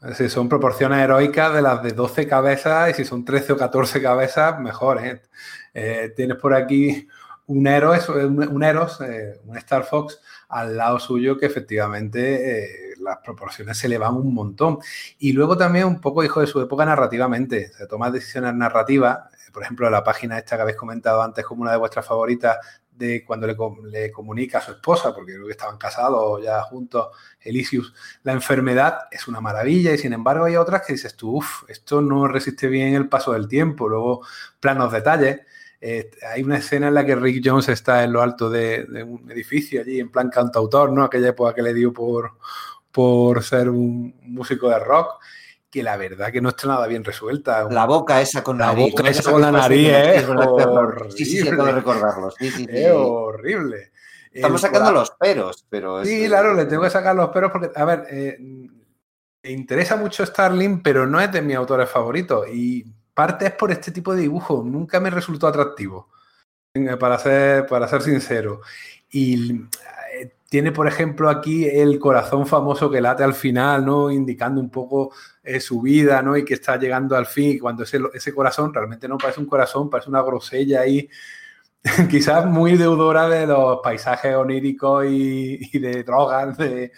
Es decir, son proporciones heroicas de las de 12 cabezas y si son 13 o 14 cabezas, mejor. ¿eh? Eh, tienes por aquí un héroe, un, Eros, eh, un Star Fox al lado suyo que efectivamente las proporciones se le van un montón. Y luego también un poco hijo de su época narrativamente. Se toma decisiones narrativas. Por ejemplo, la página esta que habéis comentado antes como una de vuestras favoritas de cuando le, comunica a su esposa, porque creo que estaban casados ya juntos, Elysius, la enfermedad es una maravilla y sin embargo hay otras que dices tú, uff, esto no resiste bien el paso del tiempo, luego planos detalles. Eh, hay una escena en la que Rick Jones está en lo alto de, un edificio allí, en plan cantautor, ¿no? Aquella época que le dio por, por ser un músico de rock que la verdad que no está nada bien resuelta. La boca esa con la nariz. boca esa con la nariz, ¿eh? Sí, sí, sí, de recordarlo. Sí, sí, Es horrible. Estamos sacando los peros, pero... Sí, claro, le tengo que sacar los peros porque, a ver, eh, me interesa mucho Starling, pero no es de mis autores favoritos. Y parte es por este tipo de dibujo. Nunca me resultó atractivo, para ser, para ser sincero. Y tiene, por ejemplo, aquí el corazón famoso que late al final, ¿no? Indicando un poco eh, su vida, ¿no? Y que está llegando al fin. Y cuando ese, ese corazón realmente no parece un corazón, parece una grosella ahí, quizás muy deudora de los paisajes oníricos y, y de drogas de,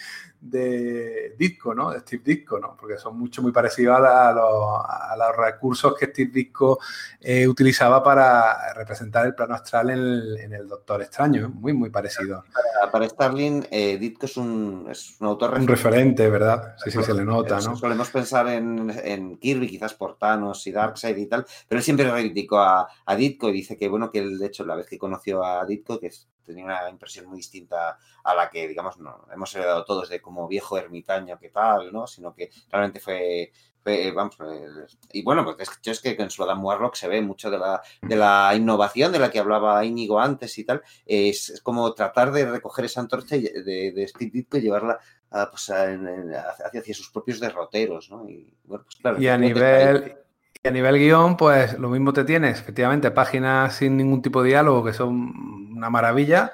de Disco, ¿no? De Steve Disco, ¿no? Porque son mucho muy parecidos a, los, recursos que Steve Disco eh, utilizaba para representar el plano astral en el, Doctor Extraño, muy, muy parecido. Para, Starling, eh, Ditko es un, es un autor Un referente, ¿verdad? Sí, sí, se le nota, ¿no? Solemos pensar en, Kirby, quizás por Thanos y Darkseid y tal, pero él siempre reivindicó a, a Ditko y dice que, bueno, que él, de hecho, la vez que conoció a Ditko, que es tenía una impresión muy distinta a la que, digamos, no hemos heredado todos de como viejo ermitaño que tal, ¿no? Sino que realmente fue, vamos, y bueno, pues es, es que en Slodan Warlock se ve mucho de la, de la innovación de la que hablaba Íñigo antes y tal. Es, como tratar de recoger esa antorcha de, de Steve Ditko y llevarla a, pues hacia, sus propios derroteros, ¿no? Y, bueno, pues claro, y a nivel... A nivel guion, pues lo mismo te tienes, efectivamente, páginas sin ningún tipo de diálogo que son una maravilla,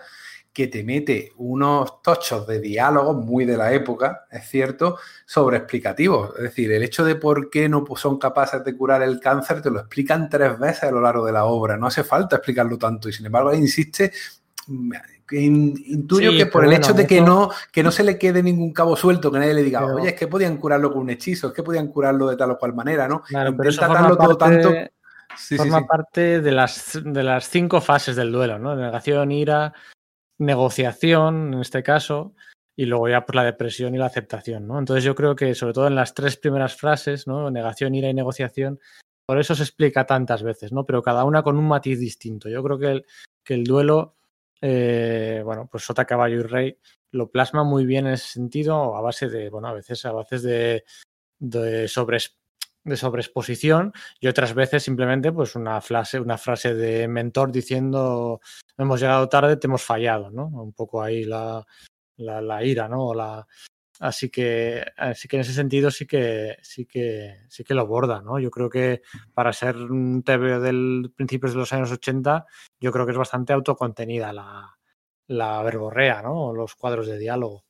que te mete unos tochos de diálogo muy de la época, es cierto, sobre explicativos. Es decir, el hecho de por qué no son capaces de curar el cáncer te lo explican tres veces a lo largo de la obra. No hace falta explicarlo tanto. Y sin embargo, insiste intuyo que por el hecho de que no, que no se le quede ningún cabo suelto, que nadie le diga, oye, es que podían curarlo con un hechizo, es que podían curarlo de tal o cual manera, ¿no? Claro, pero eso forma todo tanto. forma parte de las, de las cinco fases del duelo, ¿no? Negación, ira, negociación, en este caso, y luego ya por la depresión y la aceptación, ¿no? Entonces yo creo que sobre todo en las tres primeras frases, ¿no? Negación, ira y negociación, por eso se explica tantas veces, ¿no? Pero cada una con un matiz distinto. Yo creo que el, que el duelo eh, bueno, pues Sota, Caballo y Rey lo plasma muy bien en ese sentido, a base de, bueno, a veces a veces de, de, de sobreexposición y otras veces simplemente pues una frase, una frase de mentor diciendo hemos llegado tarde, te hemos fallado, ¿no? Un poco ahí la, la, ira, ¿no? La, Así que, así que en ese sentido sí que, sí que, sí que lo borda, ¿no? Yo creo que para ser un TV del principios de los años 80, yo creo que es bastante autocontenida la, la verborrea, ¿no? Los cuadros de diálogo.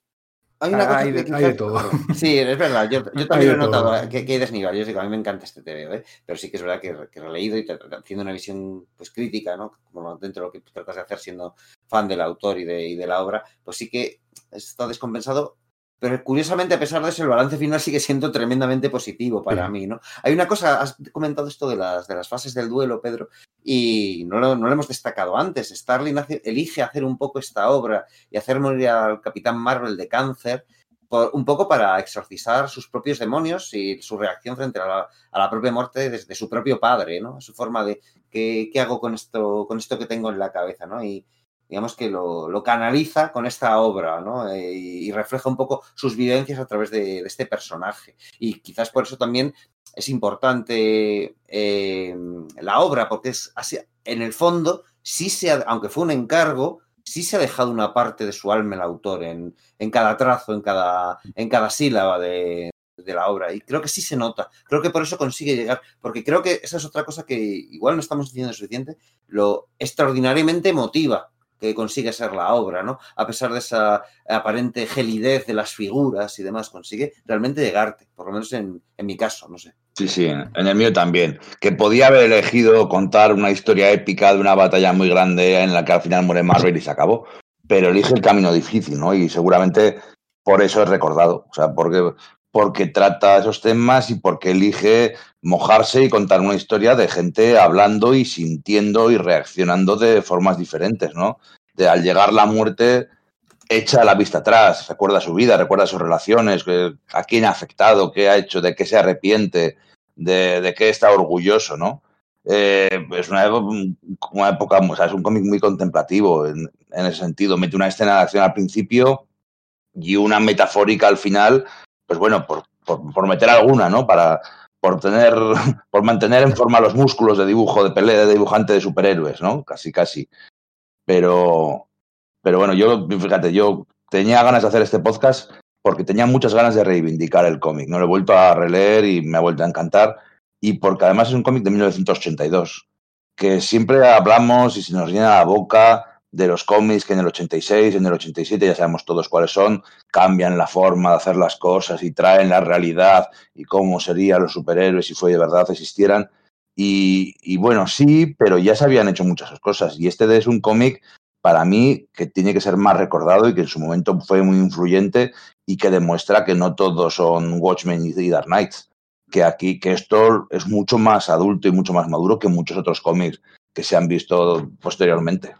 Hay, una cosa hay, de, todo. Sí, es verdad. Yo, también he notado que, que, hay desnivel. Yo digo, a mí me encanta este TV, ¿eh? pero sí que es verdad que, que he leído y haciendo una visión pues, crítica, ¿no? Como dentro de lo que tratas de hacer siendo fan del autor y de, y de la obra, pues sí que está descompensado pero curiosamente, a pesar de eso, el balance final sigue siendo tremendamente positivo para mí, ¿no? Hay una cosa, has comentado esto de las, de las fases del duelo, Pedro, y no lo, no lo hemos destacado antes. Starling elige hacer un poco esta obra y hacer morir al Capitán Marvel de cáncer, por, un poco para exorcizar sus propios demonios y su reacción frente a la, a la propia muerte de, de, su propio padre, ¿no? Su forma de, ¿qué, ¿qué, hago con esto, con esto que tengo en la cabeza, ¿no? Y, digamos que lo, canaliza con esta obra, ¿no? Eh, y refleja un poco sus vivencias a través de, este personaje. Y quizás por eso también es importante eh, la obra, porque es así, en el fondo, sí se ha, aunque fue un encargo, sí se ha dejado una parte de su alma el autor en, en cada trazo, en cada, en cada sílaba de, de la obra. Y creo que sí se nota. Creo que por eso consigue llegar. Porque creo que esa es otra cosa que igual no estamos diciendo suficiente. Lo extraordinariamente emotiva que consigue ser la obra, ¿no? A pesar de esa aparente gelidez de las figuras y demás, consigue realmente llegarte, por lo menos en, en mi caso, no sé. Sí, sí, en el mío también. Que podía haber elegido contar una historia épica de una batalla muy grande en la que al final muere Marvel y se acabó, pero elige el camino difícil, ¿no? Y seguramente por eso es recordado, o sea, porque, porque trata esos temas y porque elige mojarse y contar una historia de gente hablando y sintiendo y reaccionando de formas diferentes, ¿no? De al llegar la muerte, echa la vista atrás, recuerda su vida, recuerda sus relaciones, a quién ha afectado, qué ha hecho, de qué se arrepiente, de, de qué está orgulloso, ¿no? Eh, es una, una, época, o sea, es un cómic muy contemplativo en, en ese sentido. Mete una escena de acción al principio y una metafórica al final, pues bueno, por, por, por meter alguna, ¿no? Para, por tener, por mantener en forma los músculos de dibujo, de pelea, de dibujante de superhéroes, ¿no? Casi, casi. Pero, pero bueno, yo, fíjate, yo tenía ganas de hacer este podcast porque tenía muchas ganas de reivindicar el cómic. No lo he vuelto a releer y me ha vuelto a encantar. Y porque además es un cómic de 1982, que siempre hablamos y se nos llena la boca de los cómics que en el 86, en el 87 ya sabemos todos cuáles son, cambian la forma de hacer las cosas y traen la realidad y cómo serían los superhéroes si fue de verdad existieran. Y, bueno, sí, pero ya se habían hecho muchas cosas. Y este es un cómic para mí que tiene que ser más recordado y que en su momento fue muy influyente y que demuestra que no todos son Watchmen y Dark Knights. Que aquí, que esto es mucho más adulto y mucho más maduro que muchos otros cómics que se han visto posteriormente.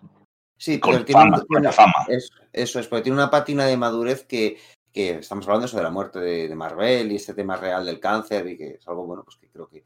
Sí, pero tiene, fama, fama. Es, eso es, porque tiene una pátina de madurez que, que estamos hablando eso de la muerte de, de, Marvel y este tema real del cáncer y que es algo bueno, pues que creo que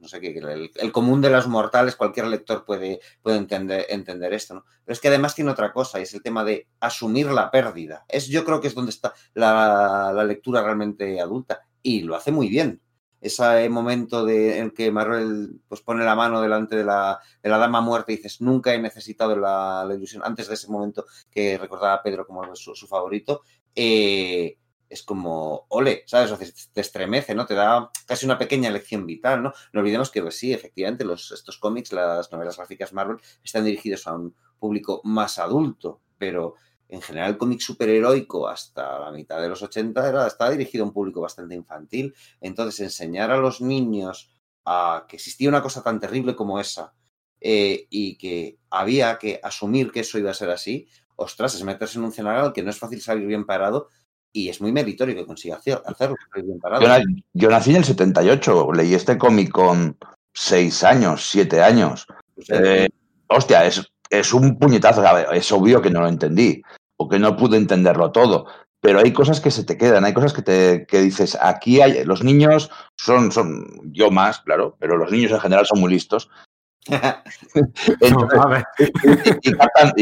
no sé, que el, común de los mortales, cualquier lector puede, puede entender, entender esto, ¿no? Pero es que además tiene otra cosa, y es el tema de asumir la pérdida. Es, yo creo que es donde está la, la lectura realmente adulta, y lo hace muy bien ese momento de, en que Marvel pues, pone la mano delante de la, de la dama muerta y dices, nunca he necesitado la, ilusión, antes de ese momento que recordaba a Pedro como su, favorito, eh, es como, ole, ¿sabes? Te estremece, ¿no? Te da casi una pequeña lección vital, ¿no? No olvidemos que, pues, sí, efectivamente, los, estos cómics, las novelas gráficas Marvel, están dirigidos a un público más adulto, pero en general el cómic superheroico hasta la mitad de los 80 era, estaba dirigido a un público bastante infantil. Entonces, enseñar a los niños a que existía una cosa tan terrible como esa eh, y que había que asumir que eso iba a ser así, ostras, es meterse en un escenario al que no es fácil salir bien parado y es muy meritorio que consiga hacerlo. Bien parado. Yo, nací en el 78, leí este cómic con 6 años, 7 años. Pues eh, hostia, es, es un puñetazo, es obvio que no lo entendí o que no pude entenderlo todo. Pero hay cosas que se te quedan, hay cosas que te que dices, aquí hay, los niños son, son, yo más, claro, pero los niños en general son muy listos. y,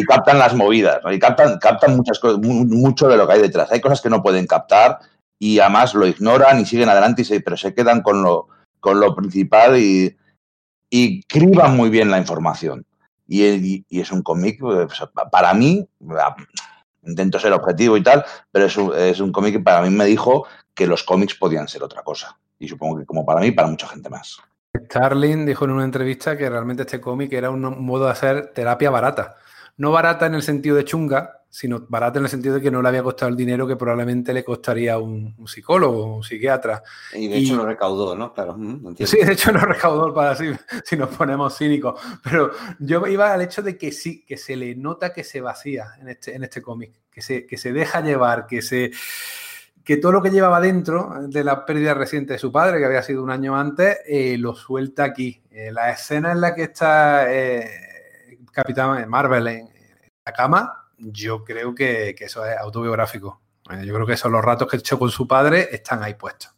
captan, las movidas, y captan, captan muchas cosas, mucho de lo que hay detrás. Hay cosas que no pueden captar y además lo ignoran y siguen adelante, y se, pero se quedan con lo, con lo principal y, y criban muy bien la información. Y, y es un cómic, pues, para mí, intento ser objetivo y tal, pero es un, es un cómic que para mí me dijo que los cómics podían ser otra cosa. Y supongo que como para mí, para mucha gente más. Starling dijo en una entrevista que realmente este cómic era un modo de hacer terapia barata. No barata en el sentido de chunga, sino barata en el sentido de que no le había costado el dinero que probablemente le costaría un, un psicólogo o un psiquiatra. Y de hecho lo recaudó, ¿no? Claro. sí, de hecho lo recaudó para si, si nos ponemos cínicos. Pero yo iba al hecho de que sí, que se le nota que se vacía en este, en este cómic, que se, que se deja llevar, que se que todo lo que llevaba dentro de la pérdida reciente de su padre, que había sido un año antes, eh, lo suelta aquí. Eh, la escena en la que está eh, Capitán Marvel en, la cama, yo creo que, eso es autobiográfico. Eh, yo creo que esos los ratos que he hecho con su padre están ahí puestos.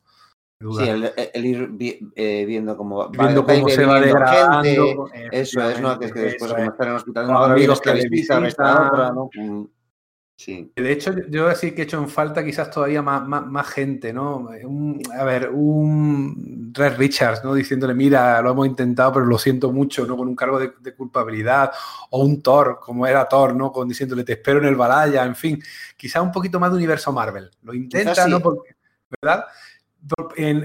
Sí, el, ir eh, viendo cómo, viendo cómo se va degradando. Eso es, ¿no? Que, es que después de estar en el hospital, no, amigos que les otra, ¿no? De hecho, yo sí que he hecho en falta quizás todavía más, más, gente, ¿no? a ver, un Red Richards, ¿no? Diciéndole, mira, lo hemos intentado, pero lo siento mucho, ¿no? Con un cargo de, culpabilidad. O un Thor, como era Thor, ¿no? Con diciéndole, te espero en el Balaya, en fin. Quizás un poquito más de universo Marvel. Lo intenta, ¿no? Porque, ¿Verdad?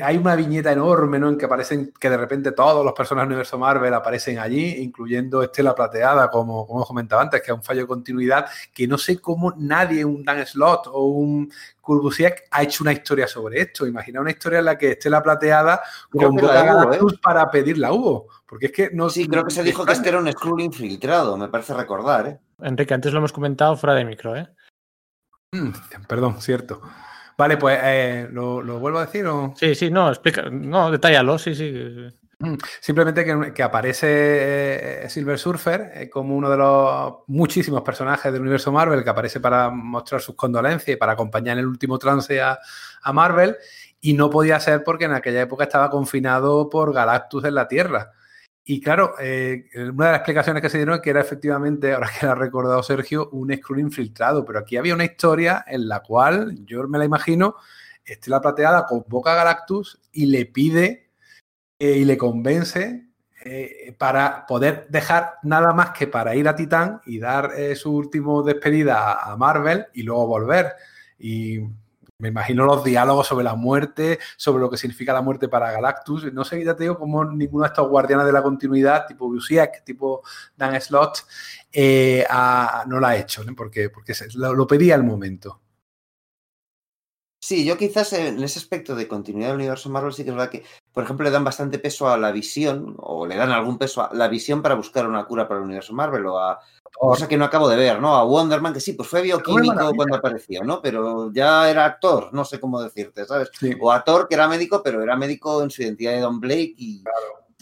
Hay una viñeta enorme, ¿no? En que aparecen, que de repente todos los personajes del universo Marvel aparecen allí, incluyendo Estela Plateada, como, como comentaba antes, que es un fallo de continuidad, que no sé cómo nadie, un Dan Slot o un Kurbusiek, ha hecho una historia sobre esto. Imagina una historia en la que Estela Plateada convoca a Galactus ¿eh? para pedir la hubo. Porque es que no. Sí, creo que se dijo que este era un Skrull infiltrado, me parece recordar, ¿eh? Enrique, antes lo hemos comentado fuera de micro, ¿eh? Mm, perdón, cierto. Vale, pues eh, ¿lo, vuelvo a decir o...? Sí, sí, no, explica, no, detállalo, sí, sí. Mm, simplemente que, aparece eh, Silver Surfer eh, como uno de los muchísimos personajes del universo Marvel que aparece para mostrar sus condolencias y para acompañar en el último trance a, a Marvel y no podía ser porque en aquella época estaba confinado por Galactus en la Tierra. Y claro, eh, una de las explicaciones que se dieron es que era efectivamente, ahora que lo ha recordado Sergio, un Skrull infiltrado. Pero aquí había una historia en la cual, yo me la imagino, Estela Plateada convoca a Galactus y le pide eh, y le convence eh, para poder dejar nada más que para ir a Titán y dar su último despedida a, a Marvel y luego volver. Y me imagino los diálogos sobre la muerte, sobre lo que significa la muerte para Galactus. No sé, ya te digo, como ninguno de estos guardianes de la continuidad, tipo Busiek, tipo Dan Slott, eh, no lo ha hecho, porque, porque lo, lo pedía al momento. Sí, yo quizás en ese aspecto de continuidad del universo Marvel sí que es verdad que, por ejemplo, le dan bastante peso a la visión, o le dan algún peso a la visión para buscar una cura para el universo Marvel, o a cosa que no acabo de ver, ¿no? A Wonderman, que sí, pues fue bioquímico cuando apareció, ¿no? Pero ya era actor, no sé cómo decirte, ¿sabes? O actor que era médico, pero era médico en su identidad de Don Blake y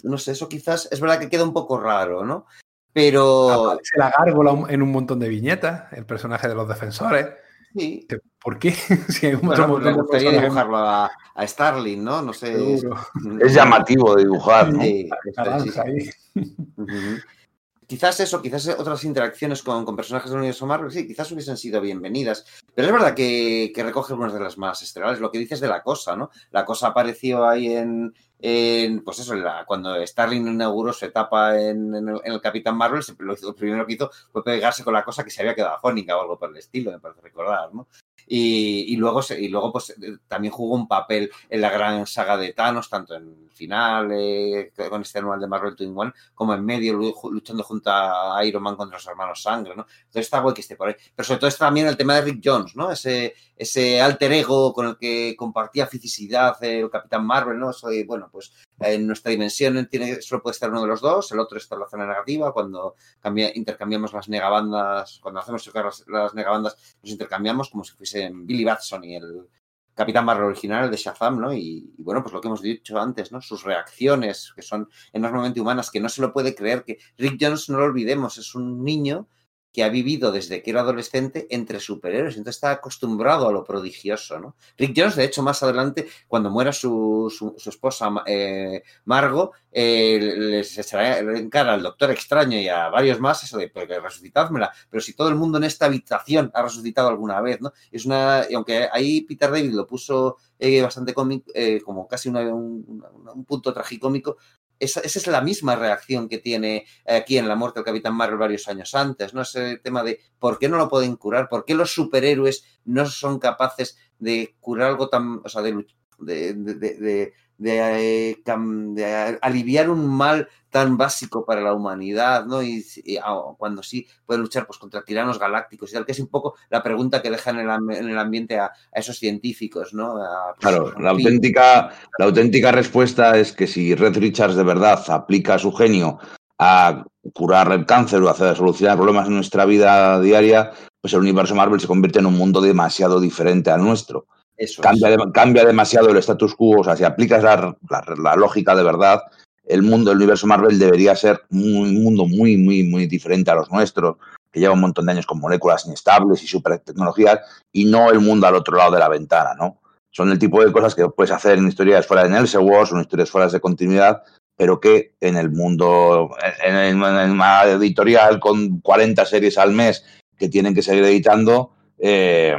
no sé, eso quizás es verdad que queda un poco raro, ¿no? Pero... Aparece la gárgola en un montón de viñetas, el personaje de los defensores Sí. ¿Por qué? si hay un bueno, me gustaría dibujarlo a, a, Starling, ¿no? No sé. Es llamativo de dibujar. ¿no? Sí, Quizás eso, quizás otras interacciones con, con, personajes del universo Marvel, sí, quizás hubiesen sido bienvenidas. Pero es verdad que, recoge algunas de las más estelares. Lo que dices de la cosa, ¿no? La cosa apareció ahí en, pues eso, cuando Starling inauguró su etapa en, el, Capitán Marvel, lo, primero que hizo fue pegarse con la cosa que se había quedado afónica o algo por el estilo, me parece recordar, ¿no? Y, luego, y luego pues, eh, también jugó un papel en la gran saga de Thanos, tanto en el final eh, con este anual de Marvel Twin One, como en medio luchando junto a Iron Man contra los hermanos Sangre, ¿no? Entonces está guay que esté por ahí. Pero sobre todo está también el tema de Rick Jones, ¿no? Ese, ese alter ego con el que compartía fisicidad el Capitán Marvel, ¿no? Eso bueno, pues en nuestra dimensión tiene, solo puede estar uno de los dos, el otro está en la zona negativa, cuando cambia, intercambiamos las negabandas, cuando hacemos chocar las, las negabandas, nos intercambiamos como si Billy Batson y el Capitán Marvel original, de Shazam, ¿no? Y, y, bueno, pues lo que hemos dicho antes, ¿no? Sus reacciones, que son enormemente humanas, que no se lo puede creer, que Rick Jones, no lo olvidemos, es un niño que ha vivido desde que era adolescente entre superhéroes, entonces está acostumbrado a lo prodigioso, ¿no? Rick Jones, de hecho, más adelante, cuando muera su, su, esposa eh, Margo, eh, les le encara al Doctor Extraño y a varios más eso de, pues, resucitádmela, pero si todo el mundo en esta habitación ha resucitado alguna vez, ¿no? Es una, y aunque ahí Peter David lo puso eh, bastante cómico, eh, como casi un, un, punto tragicómico, esa, esa, es la misma reacción que tiene aquí en la muerte del Capitán Marvel varios años antes, ¿no? Ese tema de por qué no lo pueden curar, por qué los superhéroes no son capaces de curar algo tan, o sea, de, de, de, de, de, aliviar un mal tan básico para la humanidad, ¿no? Y, y oh, cuando sí puede luchar pues, contra tiranos galácticos y tal, que es un poco la pregunta que dejan en el, en el ambiente a, a, esos científicos, ¿no? A, pues, claro, la auténtica, la auténtica respuesta es que si Red Richards de verdad aplica su genio a curar el cáncer o a solucionar problemas en nuestra vida diaria, pues el universo Marvel se convierte en un mundo demasiado diferente al nuestro. Eso cambia, de, cambia, demasiado el status quo, o sea, si aplicas la, la, la, lógica de verdad, el mundo, el universo Marvel debería ser un mundo muy, muy, muy diferente a los nuestros, que lleva un montón de años con moléculas inestables y super tecnologías, y no el mundo al otro lado de la ventana, ¿no? Son el tipo de cosas que puedes hacer en historias fuera de Elseworlds o en historias fuera de continuidad, pero que en el mundo, en, en, en, una editorial con 40 series al mes que tienen que seguir editando, eh,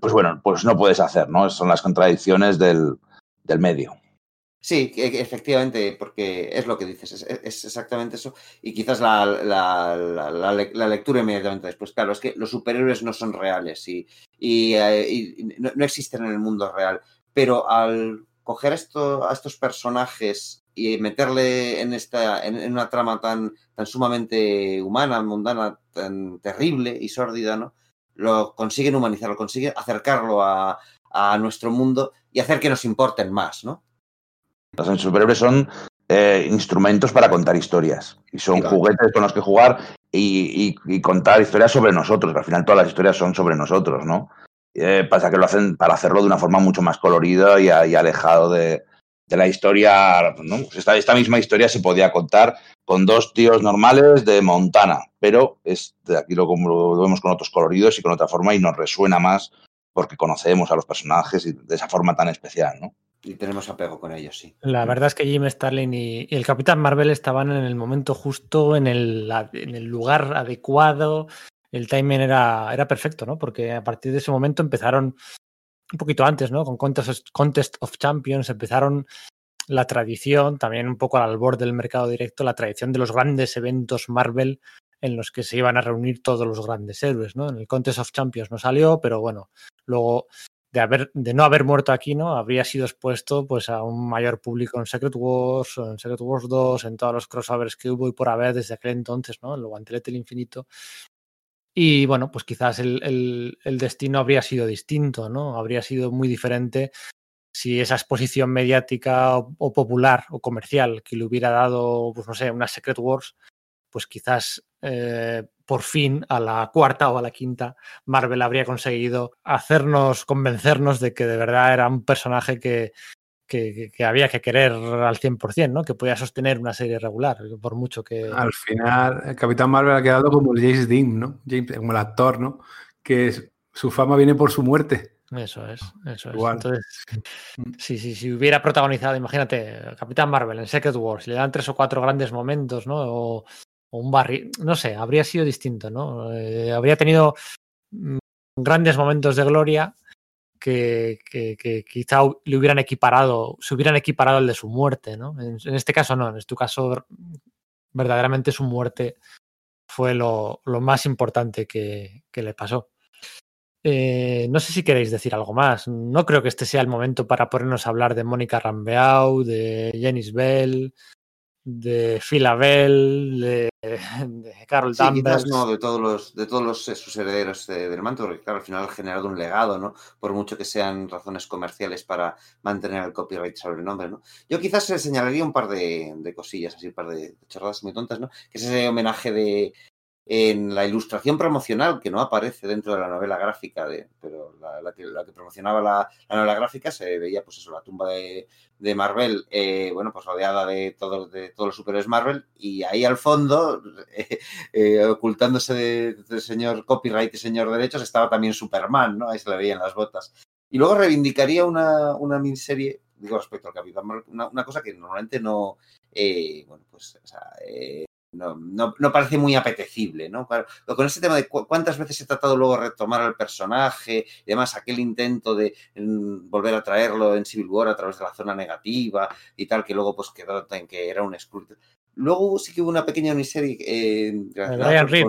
pues bueno, pues no puedes hacer, ¿no? Son las contradicciones del, del medio. Sí, efectivamente, porque es lo que dices, es, es exactamente eso. Y quizás la, la, la, la, lectura inmediatamente después, claro, es que los superhéroes no son reales y, y, eh, no, existen en el mundo real. Pero al coger esto, a estos personajes y meterle en, esta, en, en una trama tan, tan sumamente humana, mundana, tan terrible y sórdida, ¿no? Lo consiguen humanizarlo, consiguen acercarlo a, a, nuestro mundo y hacer que nos importen más, ¿no? Los superhéroes son eh, instrumentos para contar historias y son juguetes con los que jugar y, y, y, contar historias sobre nosotros. Al final todas las historias son sobre nosotros, ¿no? Eh, pasa que lo hacen para hacerlo de una forma mucho más colorida y, y alejado de, de, la historia. ¿no? Esta, esta misma historia se podía contar con dos tíos normales de Montana, pero es de aquí lo, lo, vemos con otros coloridos y con otra forma y nos resuena más porque conocemos a los personajes y de esa forma tan especial, ¿no? Y tenemos apego con ellos, sí. La verdad es que Jim Starlin y, y el Capitán Marvel estaban en el momento justo, en el, en el lugar adecuado. El timing era, era perfecto, ¿no? Porque a partir de ese momento empezaron un poquito antes, ¿no? Con Contest, Contest of Champions empezaron la tradición, también un poco al albor del mercado directo, la tradición de los grandes eventos Marvel en los que se iban a reunir todos los grandes héroes, ¿no? En el Contest of Champions no salió, pero bueno, luego de haber de no haber muerto aquí, ¿no? Habría sido expuesto pues a un mayor público en Secret Wars, en Secret Wars 2, en todos los crossovers que hubo y por haber desde aquel entonces, ¿no? El guantelete del infinito. Y bueno, pues quizás el, el, el, destino habría sido distinto, ¿no? Habría sido muy diferente si esa exposición mediática o, popular o comercial que le hubiera dado, pues no sé, una Secret Wars, pues quizás eh, por fin a la cuarta o a la quinta Marvel habría conseguido hacernos, convencernos de que de verdad era un personaje que, que, había que querer al 100%, ¿no? Que podía sostener una serie regular, por mucho que... Al final, el Capitán Marvel ha quedado como el James Dean, ¿no? James, como el actor, ¿no? Que Su fama viene por su muerte. Eso es, eso es. Entonces, sí, sí, si hubiera protagonizado, imagínate, Capitán Marvel en Secret Wars, le dan tres o cuatro grandes momentos, ¿no? O, un barril, no sé, habría sido distinto, ¿no? Eh, habría tenido mm, grandes momentos de gloria que, quizá le hubieran equiparado, se hubieran equiparado al de su muerte, ¿no? En, este caso no, en este caso verdaderamente su muerte fue lo, más importante que, le pasó. Eh, no sé si queréis decir algo más. No creo que este sea el momento para ponernos a hablar de Mónica Rambeau, de Jenis Bell, de Philabel, de, de Carol sí, Danvers. no, de todos los, de todos los, eh, sus herederos del manto, porque claro, al final ha generado un legado, ¿no? Por mucho que sean razones comerciales para mantener el copyright sobre el nombre, ¿no? Yo quizás señalaría un par de, de cosillas, así un par de chorradas muy tontas, ¿no? Que es ese homenaje de, en la ilustración promocional, que no aparece dentro de la novela gráfica, de, pero la, que, promocionaba la, novela gráfica, se veía, pues eso, la tumba de, Marvel, eh, bueno, pues rodeada de, todo, de todos los superhéroes Marvel, y ahí al fondo, eh, ocultándose del señor copyright y señor derechos, estaba también Superman, ¿no? Ahí se le veían las botas. Y luego reivindicaría una, una miniserie, digo, respecto al Capitán Marvel, una, cosa que normalmente no, eh, bueno, pues, o sea, no, no, parece muy apetecible, ¿no? con ese tema de cuántas veces he tratado luego retomar al personaje y además aquel intento de mm, volver a traerlo en Civil War a través de la zona negativa y tal, que luego pues quedó en que era un Skrull. Luego sí que hubo una pequeña miniserie. Eh, de Brian Reed.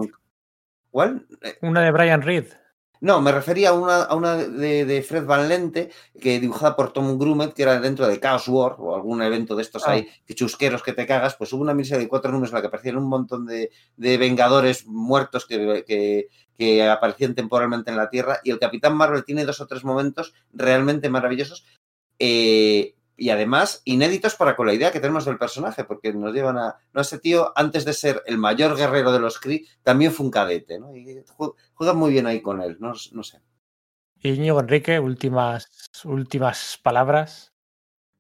¿Cuál? Una de Brian Reed. No, me refería a una, a una de, Fred Van Lente, que dibujada por Tom Grumet, que era dentro de Chaos War o algún evento de estos ahí, ah. que chusqueros que te cagas. Pues hubo una miniserie de cuatro números en la que aparecían un montón de, Vengadores muertos que, que, aparecían temporalmente en la Tierra. Y el Capitán Marvel tiene dos o tres momentos realmente maravillosos. Eh, y además inéditos para con la idea que tenemos del personaje, porque nos llevan a. No, ese tío, antes de ser el mayor guerrero de los Kree, también fue un cadete, ¿no? Y juega muy bien ahí con él, no, no sé. Íñigo Enrique, últimas, últimas palabras.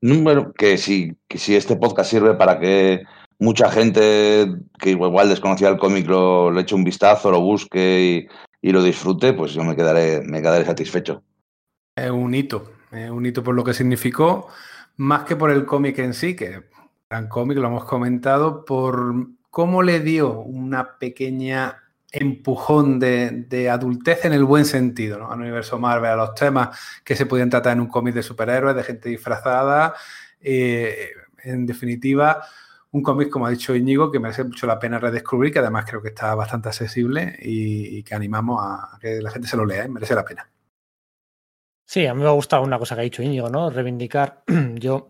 Bueno, que si, que si este podcast sirve para que mucha gente que igual desconocía el cómic lo, le eche un vistazo, lo busque y, lo disfrute, pues yo me quedaré, me quedaré satisfecho. Es un hito, es un hito por lo que significó más que por el cómic en sí, que gran cómic, lo hemos comentado, por cómo le dio una pequeña empujón de, adultez en el buen sentido ¿no? al universo Marvel, a los temas que se podían tratar en un cómic de superhéroes, de gente disfrazada. Eh, en definitiva, un cómic, como ha dicho Íñigo, que merece mucho la pena redescubrir, que además creo que está bastante accesible y, que animamos a que la gente se lo lea, merece la pena. Sí, a mí me ha gustado una cosa que ha dicho Íñigo, ¿no? Reivindicar. Yo,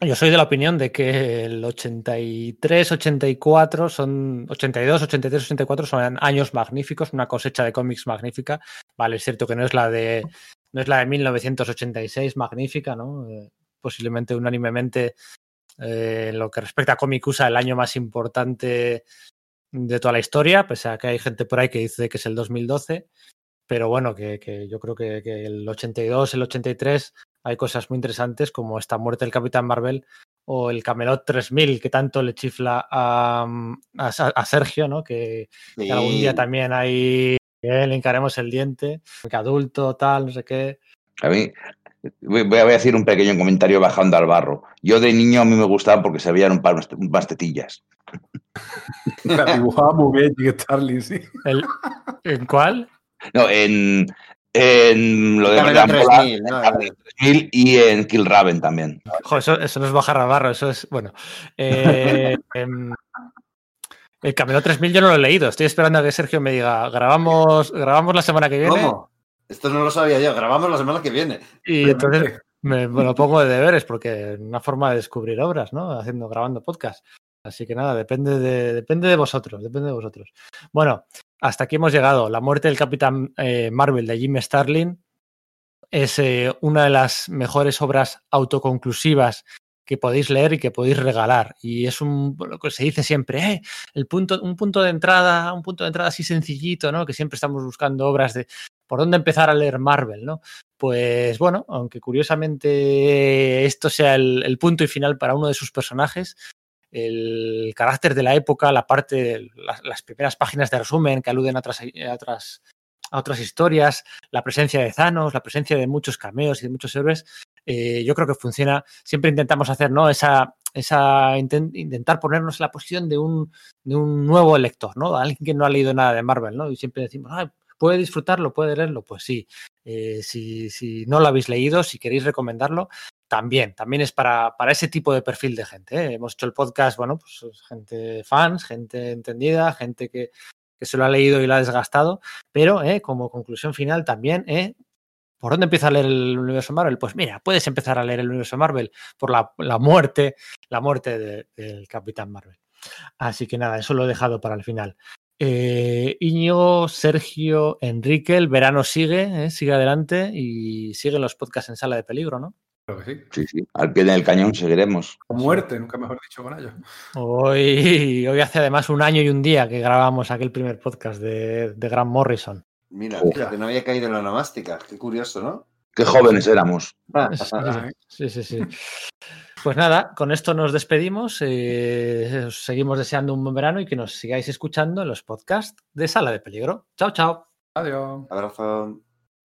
yo soy de la opinión de que el 83, 84 son 82, 83, 84 son años magníficos, una cosecha de cómics magnífica. Vale, es cierto que no es la de no es la de 1986 magnífica, ¿no? Eh, posiblemente unánimemente eh, en lo que respecta a cómic USA el año más importante de toda la historia, pese a que hay gente por ahí que dice que es el 2012 pero bueno, que, yo creo que, el 82, el 83 hay cosas muy interesantes como esta muerte del Capitán Marvel o el Camelot 3000 que tanto le chifla a, a, Sergio, ¿no? Que, algún día también ahí le encaremos el diente, que adulto, tal, no sé qué. A mí, voy a decir un pequeño comentario bajando al barro. Yo de niño a mí me gustaba porque se veían un par tetillas. La dibujaba muy bien, Starling, sí. ¿En cuál? No, en, en lo de Gran 3000, ¿no? 3000 y en Kill Raven también. eso, eso, no es bajar a barro, eso es. Bueno. Eh, em, el Camelo 3000 yo no lo he leído. Estoy esperando a que Sergio me diga, grabamos, grabamos la semana que viene. ¿Cómo? Esto no lo sabía yo, grabamos la semana que viene. Y entonces me, lo pongo de deberes porque es una forma de descubrir obras, ¿no? Haciendo, grabando podcast. Así que nada, depende de, depende de vosotros, depende de vosotros. Bueno, hasta aquí hemos llegado. La muerte del Capitán eh, Marvel de Jim Starlin es eh, una de las mejores obras autoconclusivas que podéis leer y que podéis regalar. Y es lo que se dice siempre, eh, el punto, un punto de entrada, un punto de entrada así sencillito, ¿no? Que siempre estamos buscando obras de por dónde empezar a leer Marvel, ¿no? Pues bueno, aunque curiosamente esto sea el punto y final para uno de sus personajes, el carácter de la época, la parte, las, primeras páginas de resumen que aluden a otras, a otras historias, la presencia de Thanos, la presencia de muchos cameos y de muchos héroes, eh, yo creo que funciona. Siempre intentamos hacer, ¿no? Esa, esa intent, intentar ponernos en la posición de un, de un nuevo lector, ¿no? Alguien que no ha leído nada de Marvel, ¿no? Y siempre decimos, ¿puede disfrutarlo? ¿Puede leerlo? Pues sí. Eh, si, si, no lo habéis leído, si queréis recomendarlo, también, también es para, para ese tipo de perfil de gente. ¿eh? Hemos hecho el podcast, bueno, pues gente fans, gente entendida, gente que, que se lo ha leído y lo ha desgastado, pero ¿eh? como conclusión final también, ¿eh? ¿por dónde empieza a leer el universo Marvel? Pues mira, puedes empezar a leer el universo Marvel por la, la muerte, la muerte del de Capitán Marvel. Así que nada, eso lo he dejado para el final. Eh, Sergio, Enrique, el verano sigue, sigue adelante y siguen los podcasts en sala de peligro, ¿no? Que sí. Sí, sí. Al pie del cañón seguiremos. Con muerte, nunca mejor dicho con ellos. Hoy, hoy hace además un año y un día que grabamos aquel primer podcast de, de Grant Morrison. Mira, Oh. fíjate, no había caído en la nomástica. Qué curioso, ¿no? Qué jóvenes éramos. Sí, sí, sí. Pues nada, con esto nos despedimos. Eh, os seguimos deseando un buen verano y que nos sigáis escuchando en los podcasts de Sala de Peligro. Chao, chao. Adiós. Abrazo.